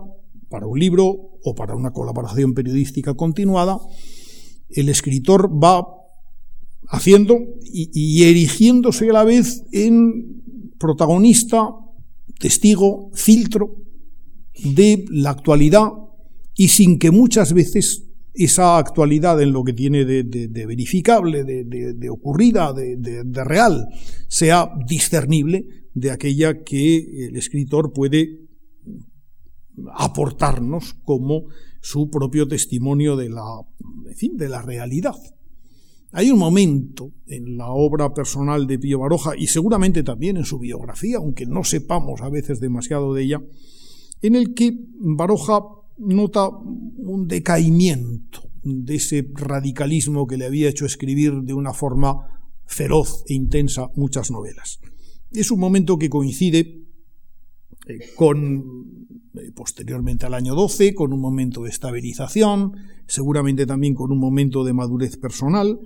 [SPEAKER 2] para un libro o para una colaboración periodística continuada, el escritor va haciendo y, erigiéndose a la vez en protagonista, testigo, filtro de la actualidad y sin que muchas veces esa actualidad en lo que tiene de, verificable, de, ocurrida, de, real, sea discernible de aquella que el escritor puede aportarnos como su propio testimonio de la, en fin, de la realidad. Hay un momento en la obra personal de Pío Baroja y seguramente también en su biografía, aunque no sepamos a veces demasiado de ella, en el que Baroja nota un decaimiento de ese radicalismo que le había hecho escribir de una forma feroz e intensa muchas novelas. Es un momento que coincide eh, con posteriormente al año 12, con un momento de estabilización, seguramente también con un momento de madurez personal,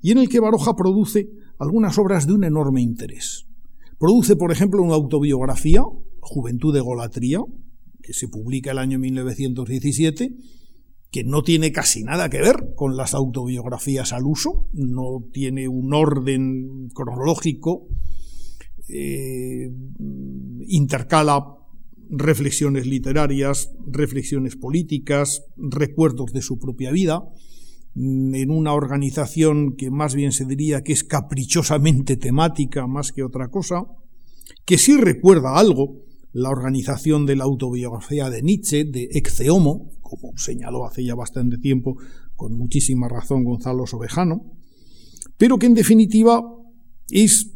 [SPEAKER 2] y en el que Baroja produce algunas obras de un enorme interés. Produce, por ejemplo, una autobiografía, Juventud de Golatría, que se publica el año 1917, que no tiene casi nada que ver con las autobiografías al uso, no tiene un orden cronológico eh, intercala reflexiones literarias, reflexiones políticas, recuerdos de su propia vida, mm, en una organización que más bien se diría que es caprichosamente temática más que otra cosa, que sí recuerda algo la organización de la autobiografía de Nietzsche, de Ecce Homo, como señaló hace ya bastante tiempo con muchísima razón Gonzalo Sobejano, pero que en definitiva es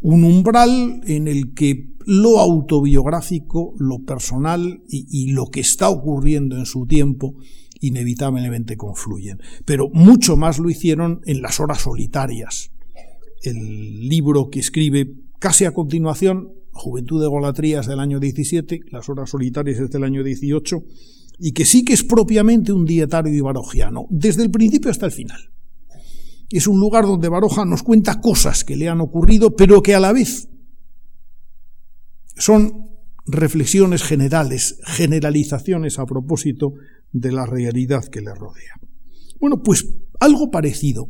[SPEAKER 2] un umbral en el que lo autobiográfico, lo personal y, lo que está ocurriendo en su tiempo inevitablemente confluyen. Pero mucho más lo hicieron en las horas solitarias. El libro que escribe casi a continuación, Juventud de Golatrías del año 17, las horas solitarias es del año 18, y que sí que es propiamente un dietario ibarogiano, desde el principio hasta el final. Es un lugar donde Baroja nos cuenta cosas que le han ocurrido, pero que a la vez son reflexiones generales, generalizaciones a propósito de la realidad que le rodea. Bueno, pues algo parecido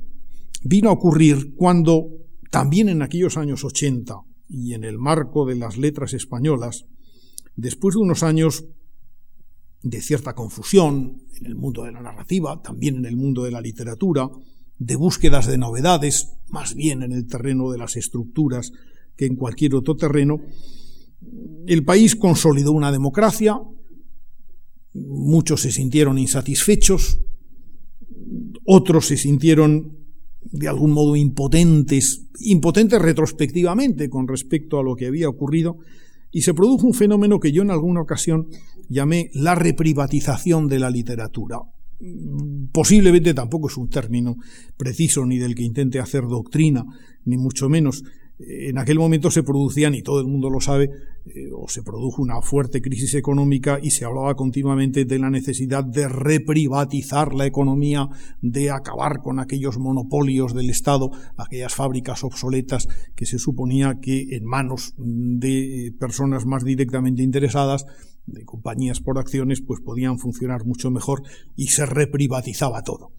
[SPEAKER 2] vino a ocurrir cuando también en aquellos años 80 y en el marco de las letras españolas, después de unos años de cierta confusión en el mundo de la narrativa, también en el mundo de la literatura, de búsquedas de novedades, más bien en el terreno de las estructuras que en cualquier otro terreno, El país consolidó una democracia, muchos se sintieron insatisfechos, otros se sintieron de algún modo impotentes, impotentes retrospectivamente con respecto a lo que había ocurrido, y se produjo un fenómeno que yo en alguna ocasión llamé la reprivatización de la literatura. Posiblemente tampoco es un término preciso ni del que intente hacer doctrina, ni mucho menos, en aquel momento se producían, y todo el mundo lo sabe, eh, o se produjo una fuerte crisis económica y se hablaba continuamente de la necesidad de reprivatizar la economía, de acabar con aquellos monopolios del Estado, aquellas fábricas obsoletas que se suponía que en manos de personas más directamente interesadas, de compañías por acciones, pues podían funcionar mucho mejor y se reprivatizaba todo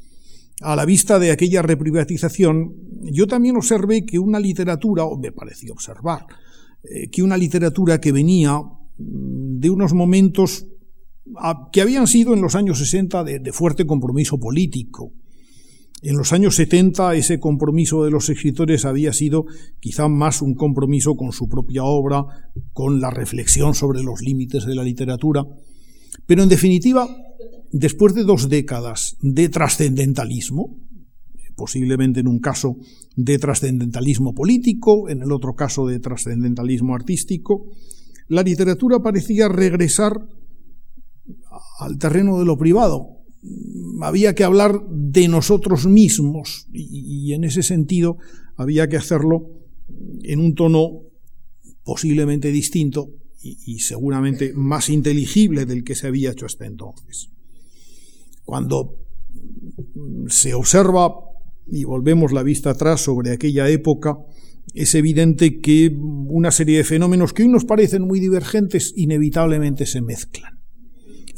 [SPEAKER 2] a la vista de aquella reprivatización, yo también observé que una literatura, o me pareció observar, eh, que una literatura que venía mm, de unos momentos que habían sido en los años 60 de, fuerte compromiso político. En los años 70 ese compromiso de los escritores había sido quizá más un compromiso con su propia obra, con la reflexión sobre los límites de la literatura. Pero en definitiva, después de dos décadas de trascendentalismo, posiblemente en un caso de trascendentalismo político, en el otro caso de trascendentalismo artístico, la literatura parecía regresar al terreno de lo privado. Había que hablar de nosotros mismos y, en ese sentido había que hacerlo en un tono posiblemente distinto y seguramente más inteligible del que se había hecho hasta entonces. Cuando se observa y volvemos la vista atrás sobre aquella época, es evidente que una serie de fenómenos que hoy nos parecen muy divergentes inevitablemente se mezclan.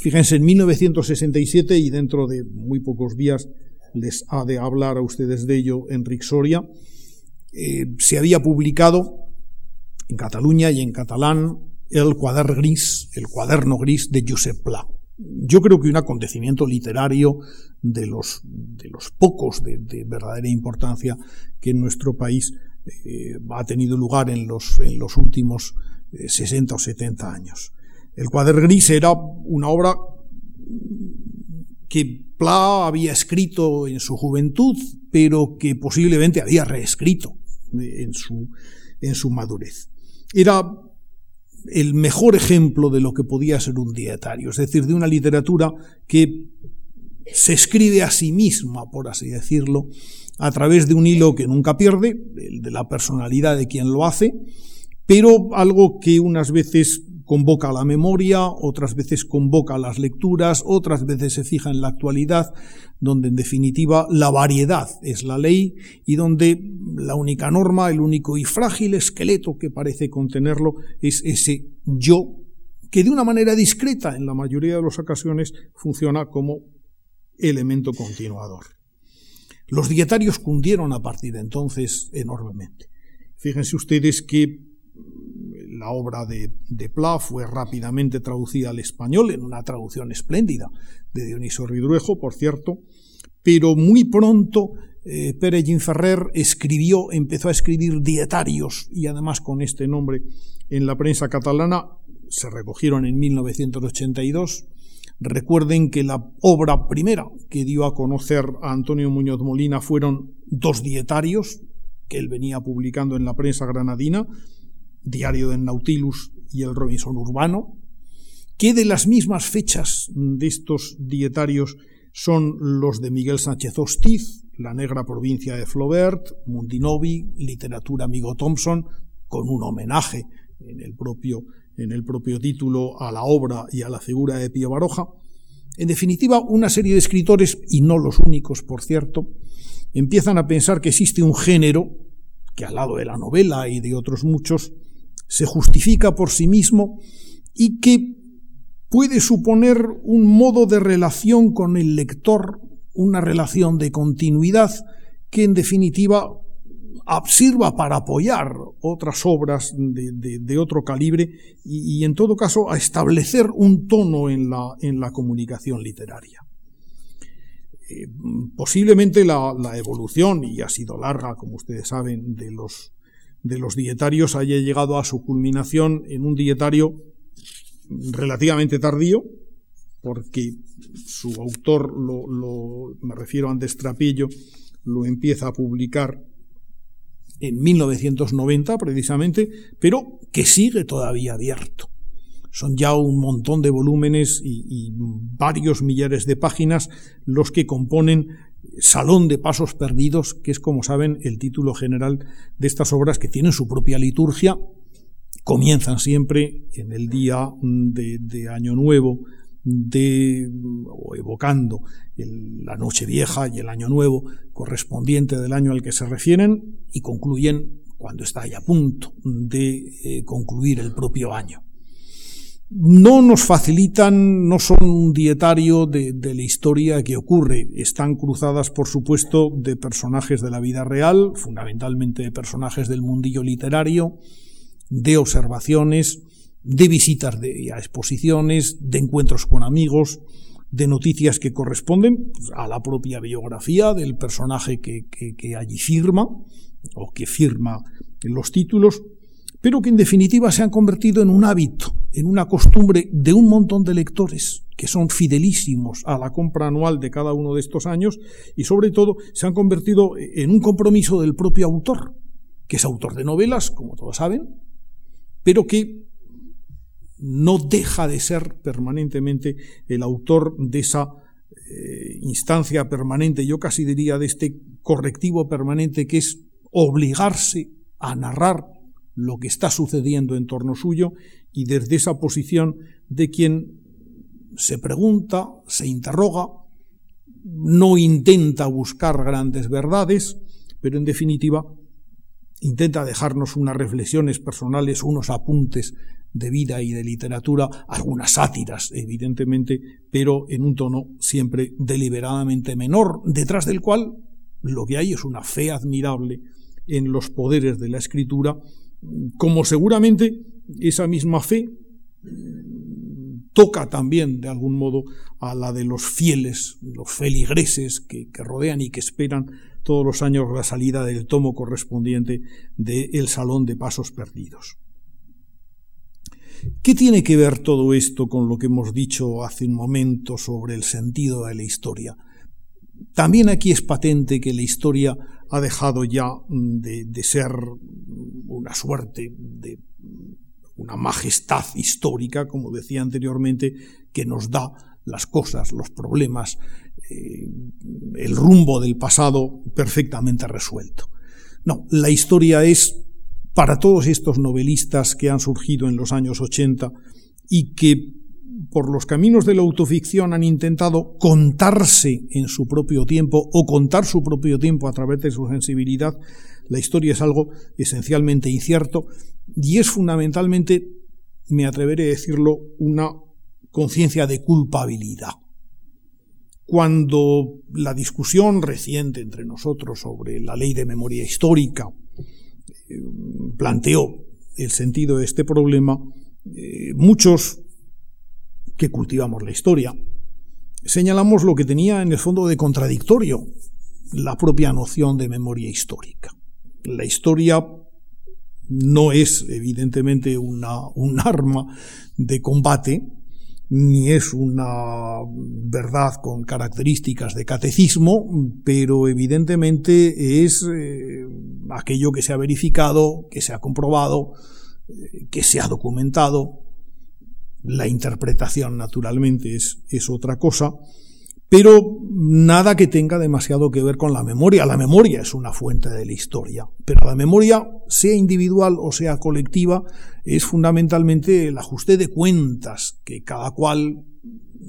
[SPEAKER 2] Fíjense, en 1967, y dentro de muy pocos días les ha de hablar a ustedes de ello Enric Soria, eh, se había publicado en Cataluña y en catalán el cuaderno gris, el cuaderno gris de Josep Pla yo creo que un acontecimiento literario de los, de los pocos de, verdadera importancia que en nuestro país eh, ha tenido lugar en los, en los últimos 60 eh, o 70 años. El cuaderno gris era una obra que Pla había escrito en su juventud, pero que posiblemente había reescrito en su, en su madurez. Era el mejor ejemplo de lo que podía ser un dietario, es decir, de una literatura que se escribe a sí misma, por así decirlo, a través de un hilo que nunca pierde, el de la personalidad de quien lo hace, pero algo que unas veces convoca la memoria, otras veces convoca las lecturas, otras veces se fija en la actualidad, donde en definitiva la variedad es la ley y donde la única norma, el único y frágil esqueleto que parece contenerlo es ese yo que de una manera discreta en la mayoría de las ocasiones funciona como elemento continuador. Los dietarios cundieron a partir de entonces enormemente. Fíjense ustedes que la obra de, de Pla fue rápidamente traducida al español en una traducción espléndida de Dioniso Ridruejo, por cierto, pero muy pronto eh, Pere Ferrer escribió, empezó a escribir dietarios y además con este nombre en la prensa catalana, se recogieron en 1982. Recuerden que la obra primera que dio a conocer a Antonio Muñoz Molina fueron dos dietarios que él venía publicando en la prensa granadina, Diario del Nautilus y el Robinson Urbano, que de las mismas fechas de estos dietarios son los de Miguel Sánchez Hostiz, La negra provincia de Flaubert, Mundinovi, Literatura Amigo Thompson, con un homenaje en el propio, en el propio título a la obra y a la figura de Pío Baroja. En definitiva, una serie de escritores, y no los únicos, por cierto, empiezan a pensar que existe un género que al lado de la novela y de otros muchos, se justifica por sí mismo y que puede suponer un modo de relación con el lector, una relación de continuidad que en definitiva sirva para apoyar otras obras de, otro calibre y, en todo caso a establecer un tono en la, en la comunicación literaria. Eh, posiblemente la, la, evolución, y ha sido larga, como ustedes saben, de los de los dietarios haya llegado a su culminación en un dietario relativamente tardío, porque su autor, lo, me refiero a Andrés Trapillo, lo empieza a publicar en 1990 precisamente, pero que sigue todavía abierto. Son ya un montón de volúmenes y, y varios millares de páginas los que componen Salón de Pasos Perdidos, que es, como saben, el título general de estas obras que tienen su propia liturgia, comienzan siempre en el día de, Año Nuevo, de, o evocando la Noche Vieja y el Año Nuevo correspondiente del año al que se refieren, y concluyen cuando está ya a punto de eh, concluir el propio año no nos facilitan, no son un dietario de, la historia que ocurre. Están cruzadas, por supuesto, de personajes de la vida real, fundamentalmente de personajes del mundillo literario, de observaciones, de visitas de, a exposiciones, de encuentros con amigos, de noticias que corresponden a la propia biografía del personaje que, que allí firma o que firma los títulos, pero que en definitiva se han convertido en un hábito, en una costumbre de un montón de lectores que son fidelísimos a la compra anual de cada uno de estos años y sobre todo se han convertido en un compromiso del propio autor, que es autor de novelas, como todos saben, pero que no deja de ser permanentemente el autor de esa eh, instancia permanente, yo casi diría de este correctivo permanente que es obligarse a narrar lo que está sucediendo en torno suyo y desde esa posición de quien se pregunta, se interroga, no intenta buscar grandes verdades, pero en definitiva intenta dejarnos unas reflexiones personales, unos apuntes de vida y de literatura, algunas sátiras, evidentemente, pero en un tono siempre deliberadamente menor, detrás del cual lo que hay es una fe admirable en los poderes de la escritura como seguramente esa misma fe toca también de algún modo a la de los fieles, los feligreses que, rodean y que esperan todos los años la salida del tomo correspondiente del Salón de Pasos Perdidos. ¿Qué tiene que ver todo esto con lo que hemos dicho hace un momento sobre el sentido de la historia? También aquí es patente que la historia ha dejado ya de, de ser una suerte de una majestad histórica, como decía anteriormente, que nos da las cosas, los problemas, eh, el rumbo del pasado perfectamente resuelto. No, la historia es para todos estos novelistas que han surgido en los años 80 y que por los caminos de la autoficción han intentado contarse en su propio tiempo o contar su propio tiempo a través de su sensibilidad, la historia es algo esencialmente incierto y es fundamentalmente, me atreveré a decirlo, una conciencia de culpabilidad. Cuando la discusión reciente entre nosotros sobre la ley de memoria histórica eh, planteó el sentido de este problema, eh, muchos que cultivamos la historia señalamos lo que tenía en el fondo de contradictorio la propia noción de memoria histórica. La historia no es evidentemente una, un arma de combate, ni es una verdad con características de catecismo, pero evidentemente es eh, aquello que se ha verificado, que se ha comprobado, eh, que se ha documentado. La interpretación, naturalmente, es, otra cosa, pero nada que tenga demasiado que ver con la memoria. La memoria es una fuente de la historia, pero la memoria, sea individual o sea colectiva, es fundamentalmente el ajuste de cuentas que cada cual,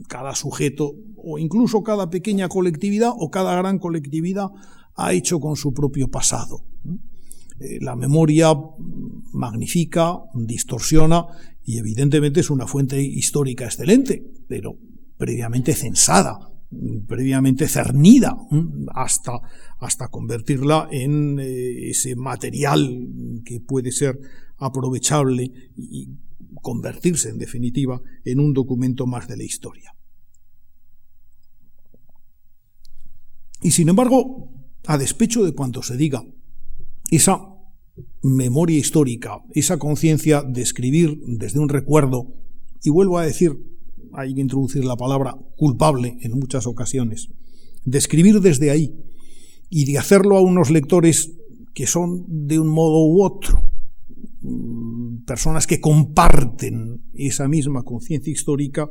[SPEAKER 2] cada sujeto o incluso cada pequeña colectividad o cada gran colectividad ha hecho con su propio pasado. Eh, la memoria magnifica, distorsiona y evidentemente es una fuente histórica excelente, pero previamente censada previamente cernida hasta, hasta convertirla en eh, ese material que puede ser aprovechable y convertirse en definitiva en un documento más de la historia. Y sin embargo, a despecho de cuanto se diga, esa memoria histórica, esa conciencia de escribir desde un recuerdo, y vuelvo a decir, hay que introducir la palabra culpable en muchas ocasiones, de escribir desde ahí y de hacerlo a unos lectores que son de un modo u otro, personas que comparten esa misma conciencia histórica,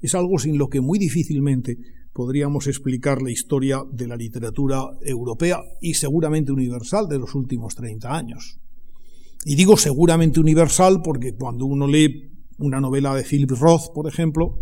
[SPEAKER 2] es algo sin lo que muy difícilmente podríamos explicar la historia de la literatura europea y seguramente universal de los últimos 30 años. Y digo seguramente universal porque cuando uno lee una novela de Philip Roth, por ejemplo,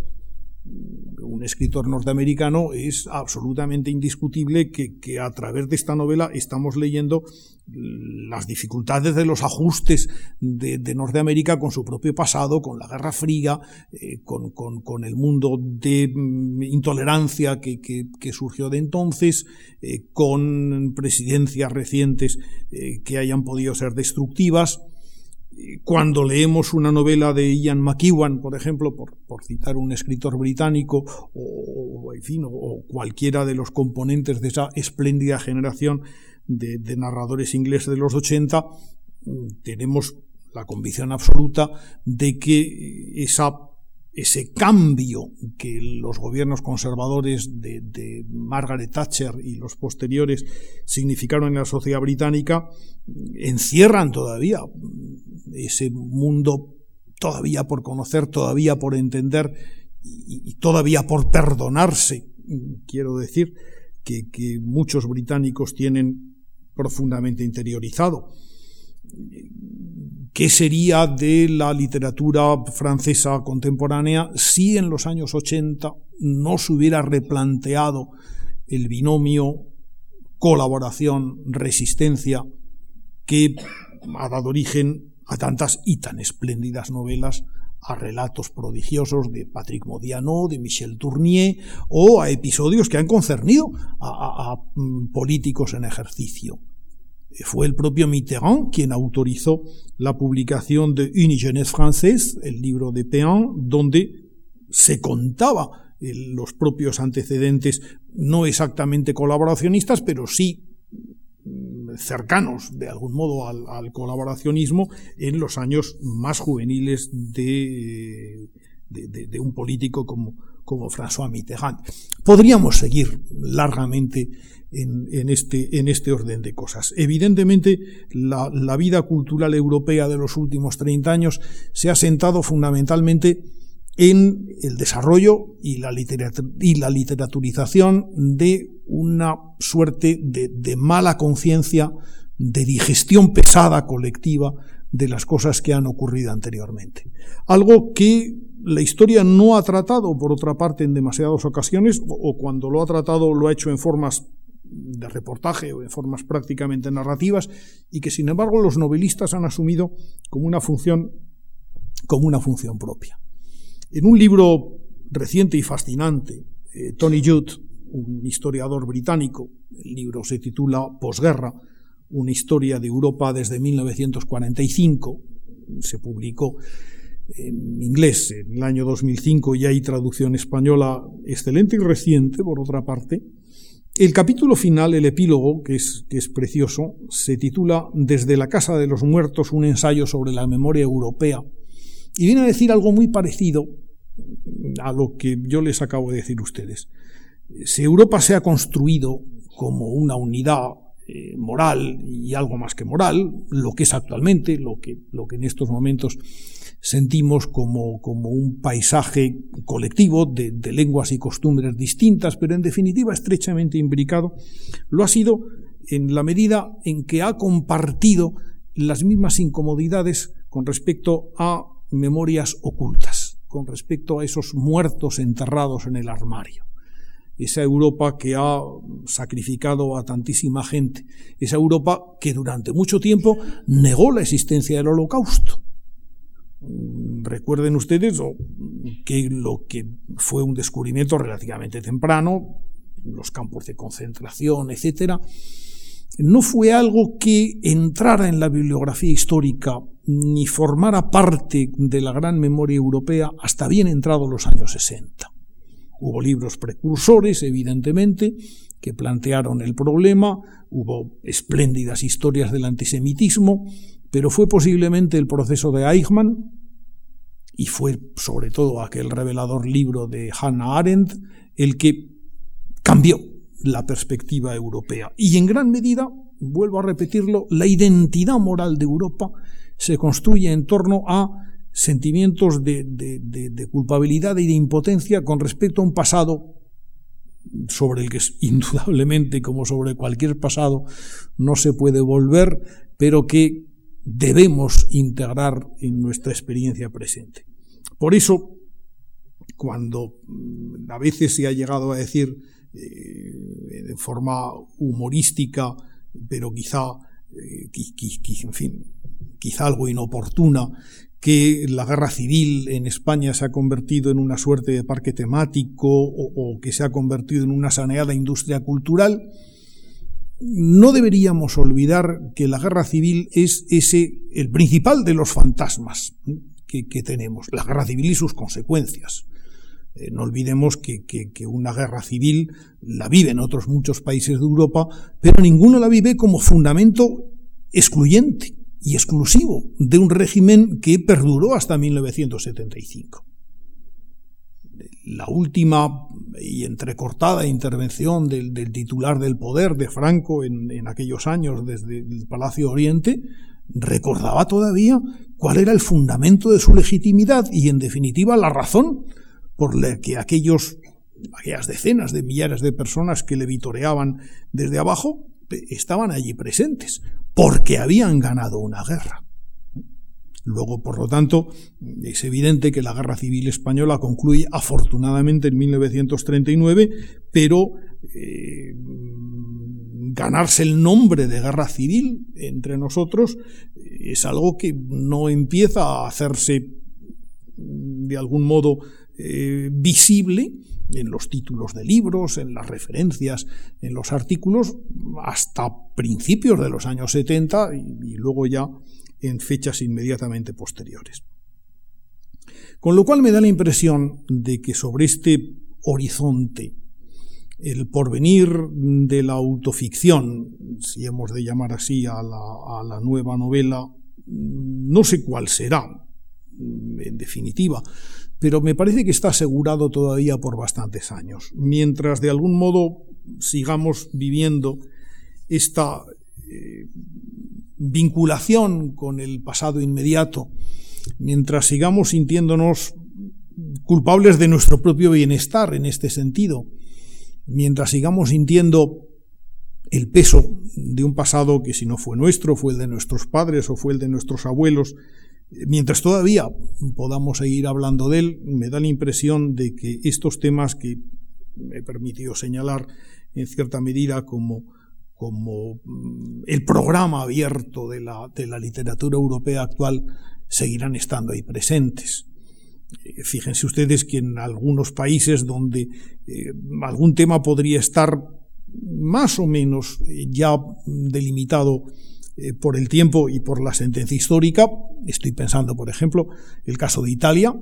[SPEAKER 2] un escritor norteamericano, es absolutamente indiscutible que, a través de esta novela estamos leyendo las dificultades de los ajustes de, Norteamérica con su propio pasado, con la Guerra Fría, eh, con, el mundo de mm, intolerancia que, surgió de entonces, eh, con presidencias recientes eh, que hayan podido ser destructivas cuando leemos una novela de Ian McEwan, por ejemplo, por, citar un escritor británico, o, en fin, o, cualquiera de los componentes de esa espléndida generación de, narradores ingleses de los 80, tenemos la convicción absoluta de que esa, ese cambio que los gobiernos conservadores de, Margaret Thatcher y los posteriores significaron en la sociedad británica encierran todavía ese mundo todavía por conocer, todavía por entender y, todavía por perdonarse, quiero decir, que, muchos británicos tienen profundamente interiorizado. ¿Qué sería de la literatura francesa contemporánea si en los años 80 no se hubiera replanteado el binomio colaboración-resistencia que ha dado origen a tantas y tan espléndidas novelas, a relatos prodigiosos de Patrick Modiano, de Michel Tournier, o a episodios que han concernido a, mm, políticos en ejercicio. Fue el propio Mitterrand quien autorizó la publicación de Une jeunesse française, el libro de Péan, donde se contaba los propios antecedentes, no exactamente colaboracionistas, pero sí cercanos de algún modo al, colaboracionismo en los años más juveniles de, de, un político como, como François Mitterrand. Podríamos seguir largamente en, este, en este orden de cosas. Evidentemente, la, vida cultural europea de los últimos 30 años se ha sentado fundamentalmente en el desarrollo y la, y la literaturización de una suerte de, mala conciencia, de digestión pesada colectiva de las cosas que han ocurrido anteriormente. Algo que la historia no ha tratado, por otra parte, en demasiadas ocasiones, o cuando lo ha tratado lo ha hecho en formas de reportaje o en formas prácticamente narrativas, y que sin embargo los novelistas han asumido como una función, como una función propia. En un libro reciente y fascinante, eh, Tony Judd, un historiador británico, el libro se titula Posguerra, una historia de Europa desde 1945, se publicó en inglés en el año 2005 y hay traducción española excelente y reciente, por otra parte. El capítulo final, el epílogo, que es, precioso, se titula Desde la Casa de los Muertos, un ensayo sobre la memoria europea, y viene a decir algo muy parecido a lo que yo les acabo de decir a ustedes. Si Europa se ha construido como una unidad eh, moral y algo más que moral, lo que es actualmente, lo que en estos momentos sentimos como, como un paisaje colectivo de, de, lenguas y costumbres distintas, pero en definitiva estrechamente imbricado, lo ha sido en la medida en que ha compartido las mismas incomodidades con respecto a memorias ocultas con respecto a esos muertos enterrados en el armario. Esa Europa que ha sacrificado a tantísima gente, esa Europa que durante mucho tiempo negó la existencia del holocausto. Recuerden ustedes que lo que fue un descubrimiento relativamente temprano, los campos de concentración, etcétera, no fue algo que entrara en la bibliografía histórica ni formara parte de la gran memoria europea hasta bien entrados los años 60. Hubo libros precursores, evidentemente, que plantearon el problema, hubo espléndidas historias del antisemitismo, pero fue posiblemente el proceso de Eichmann, y fue sobre todo aquel revelador libro de Hannah Arendt, el que cambió la perspectiva europea. Y en gran medida, vuelvo a repetirlo, la identidad moral de Europa se construye en torno a sentimientos de, culpabilidad y de impotencia con respecto a un pasado sobre el que indudablemente, como sobre cualquier pasado, no se puede volver, pero que debemos integrar en nuestra experiencia presente. Por eso, cuando mm, a veces se ha llegado a decir eh, de forma humorística, pero quizá, eh, en fin, quizá algo inoportuna, que la guerra civil en España se ha convertido en una suerte de parque temático o, que se ha convertido en una saneada industria cultural, no deberíamos olvidar que la guerra civil es ese el principal de los fantasmas que, que tenemos, la guerra civil y sus consecuencias. Eh, no olvidemos que, que, una guerra civil la viven otros muchos países de Europa, pero ninguno la vive como fundamento excluyente y exclusivo de un régimen que perduró hasta 1975. La última y entrecortada intervención del, titular del poder de Franco en, en, aquellos años desde el Palacio Oriente recordaba todavía cuál era el fundamento de su legitimidad y, en definitiva, la razón por la que aquellos, aquellas decenas de millares de personas que le vitoreaban desde abajo estaban allí presentes porque habían ganado una guerra. Luego, por lo tanto, es evidente que la guerra civil española concluye afortunadamente en 1939, pero eh, ganarse el nombre de guerra civil entre nosotros es algo que no empieza a hacerse de algún modo eh, visible en los títulos de libros, en las referencias, en los artículos, hasta principios de los años 70 y, luego ya en fechas inmediatamente posteriores. Con lo cual me da la impresión de que sobre este horizonte, el porvenir de la autoficción, si hemos de llamar así a la, nueva novela, no sé cuál será, en definitiva, pero me parece que está asegurado todavía por bastantes años. Mientras de algún modo sigamos viviendo esta eh, vinculación con el pasado inmediato, mientras sigamos sintiéndonos culpables de nuestro propio bienestar en este sentido, mientras sigamos sintiendo el peso de un pasado que si no fue nuestro, fue el de nuestros padres o fue el de nuestros abuelos, Mientras todavía podamos seguir hablando de él, me da la impresión de que estos temas que me he permitido señalar en cierta medida como, como mm, el programa abierto de la, de la literatura europea actual seguirán estando ahí presentes. Eh, fíjense ustedes que en algunos países donde eh, algún tema podría estar más o menos eh, ya delimitado por el tiempo y por la sentencia histórica. Estoy pensando, por ejemplo, el caso de Italia,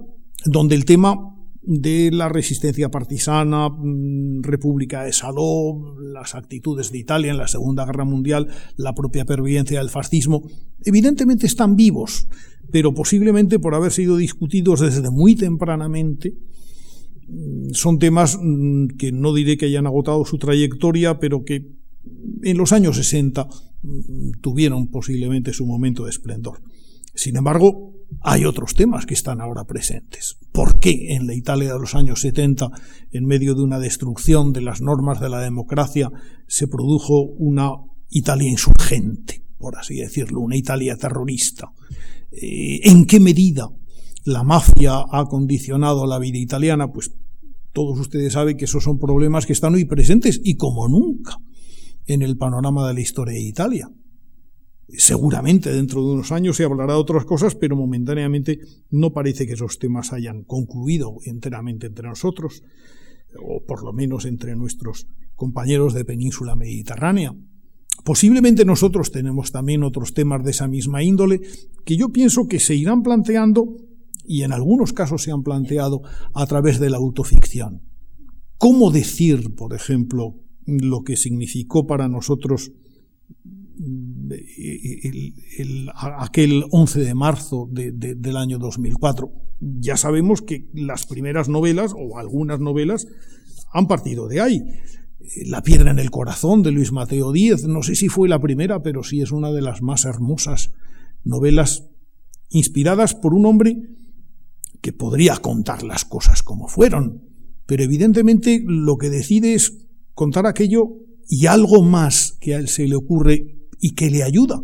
[SPEAKER 2] donde el tema de la resistencia partisana, mm, República de Saló, las actitudes de Italia en la Segunda Guerra Mundial, la propia pervivencia del fascismo, evidentemente están vivos, pero posiblemente por haber sido discutidos desde muy tempranamente, mm, son temas mm, que no diré que hayan agotado su trayectoria, pero que en los años 60 mm, tuvieron posiblemente su momento de esplendor. Sin embargo, hay otros temas que están ahora presentes. ¿Por qué en la Italia de los años 70, en medio de una destrucción de las normas de la democracia, se produjo una Italia insurgente, por así decirlo, una Italia terrorista? Eh, ¿En qué medida la mafia ha condicionado la vida italiana? Pues todos ustedes saben que esos son problemas que están hoy presentes y como nunca en el panorama de la historia de Italia. Seguramente dentro de unos años se hablará de otras cosas, pero momentáneamente no parece que esos temas hayan concluido enteramente entre nosotros, o por lo menos entre nuestros compañeros de península mediterránea. Posiblemente nosotros tenemos también otros temas de esa misma índole que yo pienso que se irán planteando y en algunos casos se han planteado a través de la autoficción. ¿Cómo decir, por ejemplo, lo que significó para nosotros aquel 11 de marzo del año 2004? Ya sabemos que las primeras novelas, o algunas novelas, han partido de ahí. La piedra en el corazón de Luis Mateo Díez, no sé si fue la primera, pero sí es una de las más hermosas novelas inspiradas por un hombre que podría contar las cosas como fueron, pero evidentemente lo que decide es contar aquello y algo más que a él se le ocurre y que le ayuda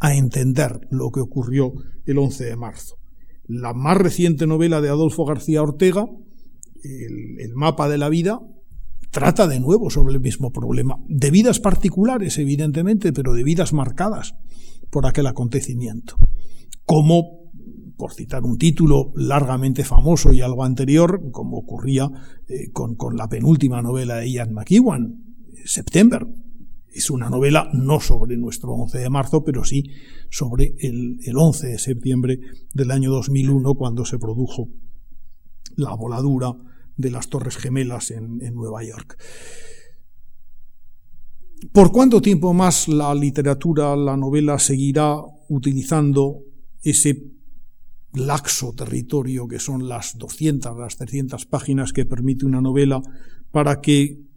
[SPEAKER 2] a entender lo que ocurrió el 11 de marzo. La más reciente novela de Adolfo García Ortega, el, mapa de la vida, trata de nuevo sobre el mismo problema, de vidas particulares, evidentemente, pero de vidas marcadas por aquel acontecimiento. Como, por citar un título largamente famoso y algo anterior, como ocurría eh, con, la penúltima novela de Ian McEwan, September. Es una novela no sobre nuestro 11 de marzo, pero sí sobre el, 11 de septiembre del año 2001, cuando se produjo la voladura de las Torres Gemelas en, en Nueva York. ¿Por cuánto tiempo más la literatura, la novela seguirá utilizando ese laxo territorio que son las 200, las 300 páginas que permite una novela para que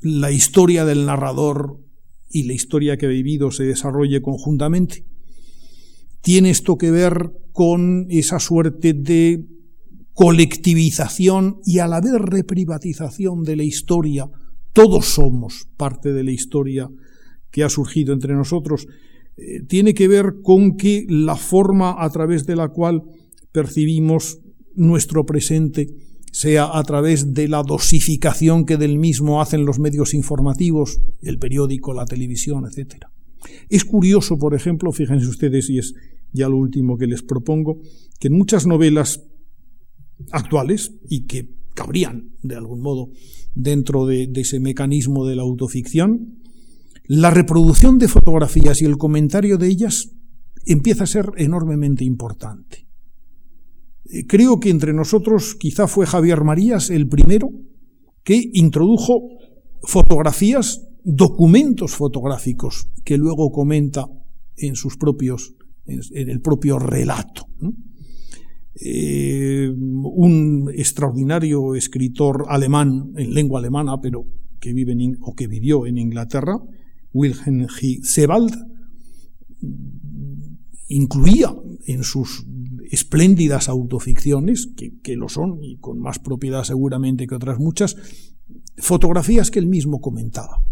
[SPEAKER 2] la historia del narrador y la historia que ha vivido se desarrolle conjuntamente? ¿Tiene esto que ver con esa suerte de colectivización y a la vez reprivatización de la historia? Todos somos parte de la historia que ha surgido entre nosotros eh, tiene que ver con que la forma a través de la cual percibimos nuestro presente sea a través de la dosificación que del mismo hacen los medios informativos, el periódico, la televisión, etc. Es curioso, por ejemplo, fíjense ustedes, y es ya lo último que les propongo, que en muchas novelas actuales, y que cabrían, de algún modo, dentro de, de ese mecanismo de la autoficción, la reproducción de fotografías y el comentario de ellas empieza a ser enormemente importante. Eh, creo que entre nosotros quizá fue Javier Marías el primero que introdujo fotografías, documentos fotográficos que luego comenta en sus propios, en el propio relato. Eh, un extraordinario escritor alemán en lengua alemana, pero que vive o que vivió en Inglaterra, Wilhelm G. Sebald incluía en sus espléndidas autoficciones, que, lo son y con más propiedad seguramente que otras muchas, fotografías que él mismo comentaba.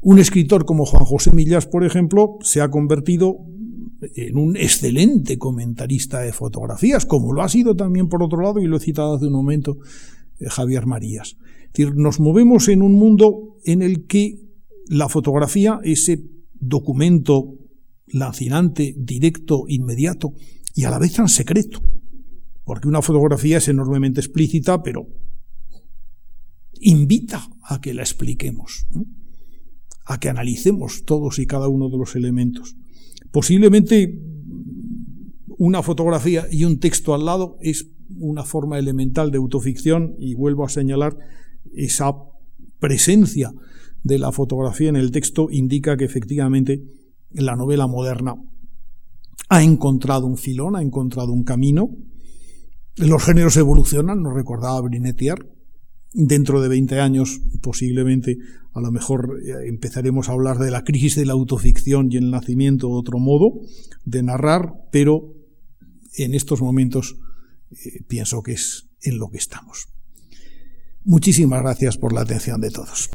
[SPEAKER 2] Un escritor como Juan José Millas, por ejemplo, se ha convertido en un excelente comentarista de fotografías, como lo ha sido también por otro lado, y lo he citado hace un momento, eh, Javier Marías. Es decir, nos movemos en un mundo en el que la fotografía, ese documento lancinante, directo, inmediato y a la vez tan secreto, porque una fotografía es enormemente explícita, pero invita a que la expliquemos, a que analicemos todos y cada uno de los elementos. Posiblemente una fotografía y un texto al lado es una forma elemental de autoficción y vuelvo a señalar esa presencia de la fotografía en el texto indica que efectivamente la novela moderna ha encontrado un filón, ha encontrado un camino. Los géneros evolucionan, nos recordaba Brinetier. Dentro de 20 años, posiblemente, a lo mejor eh, empezaremos a hablar de la crisis de la autoficción y el nacimiento de otro modo de narrar, pero en estos momentos eh, pienso que es en lo que estamos. Muchísimas gracias por la atención de todos.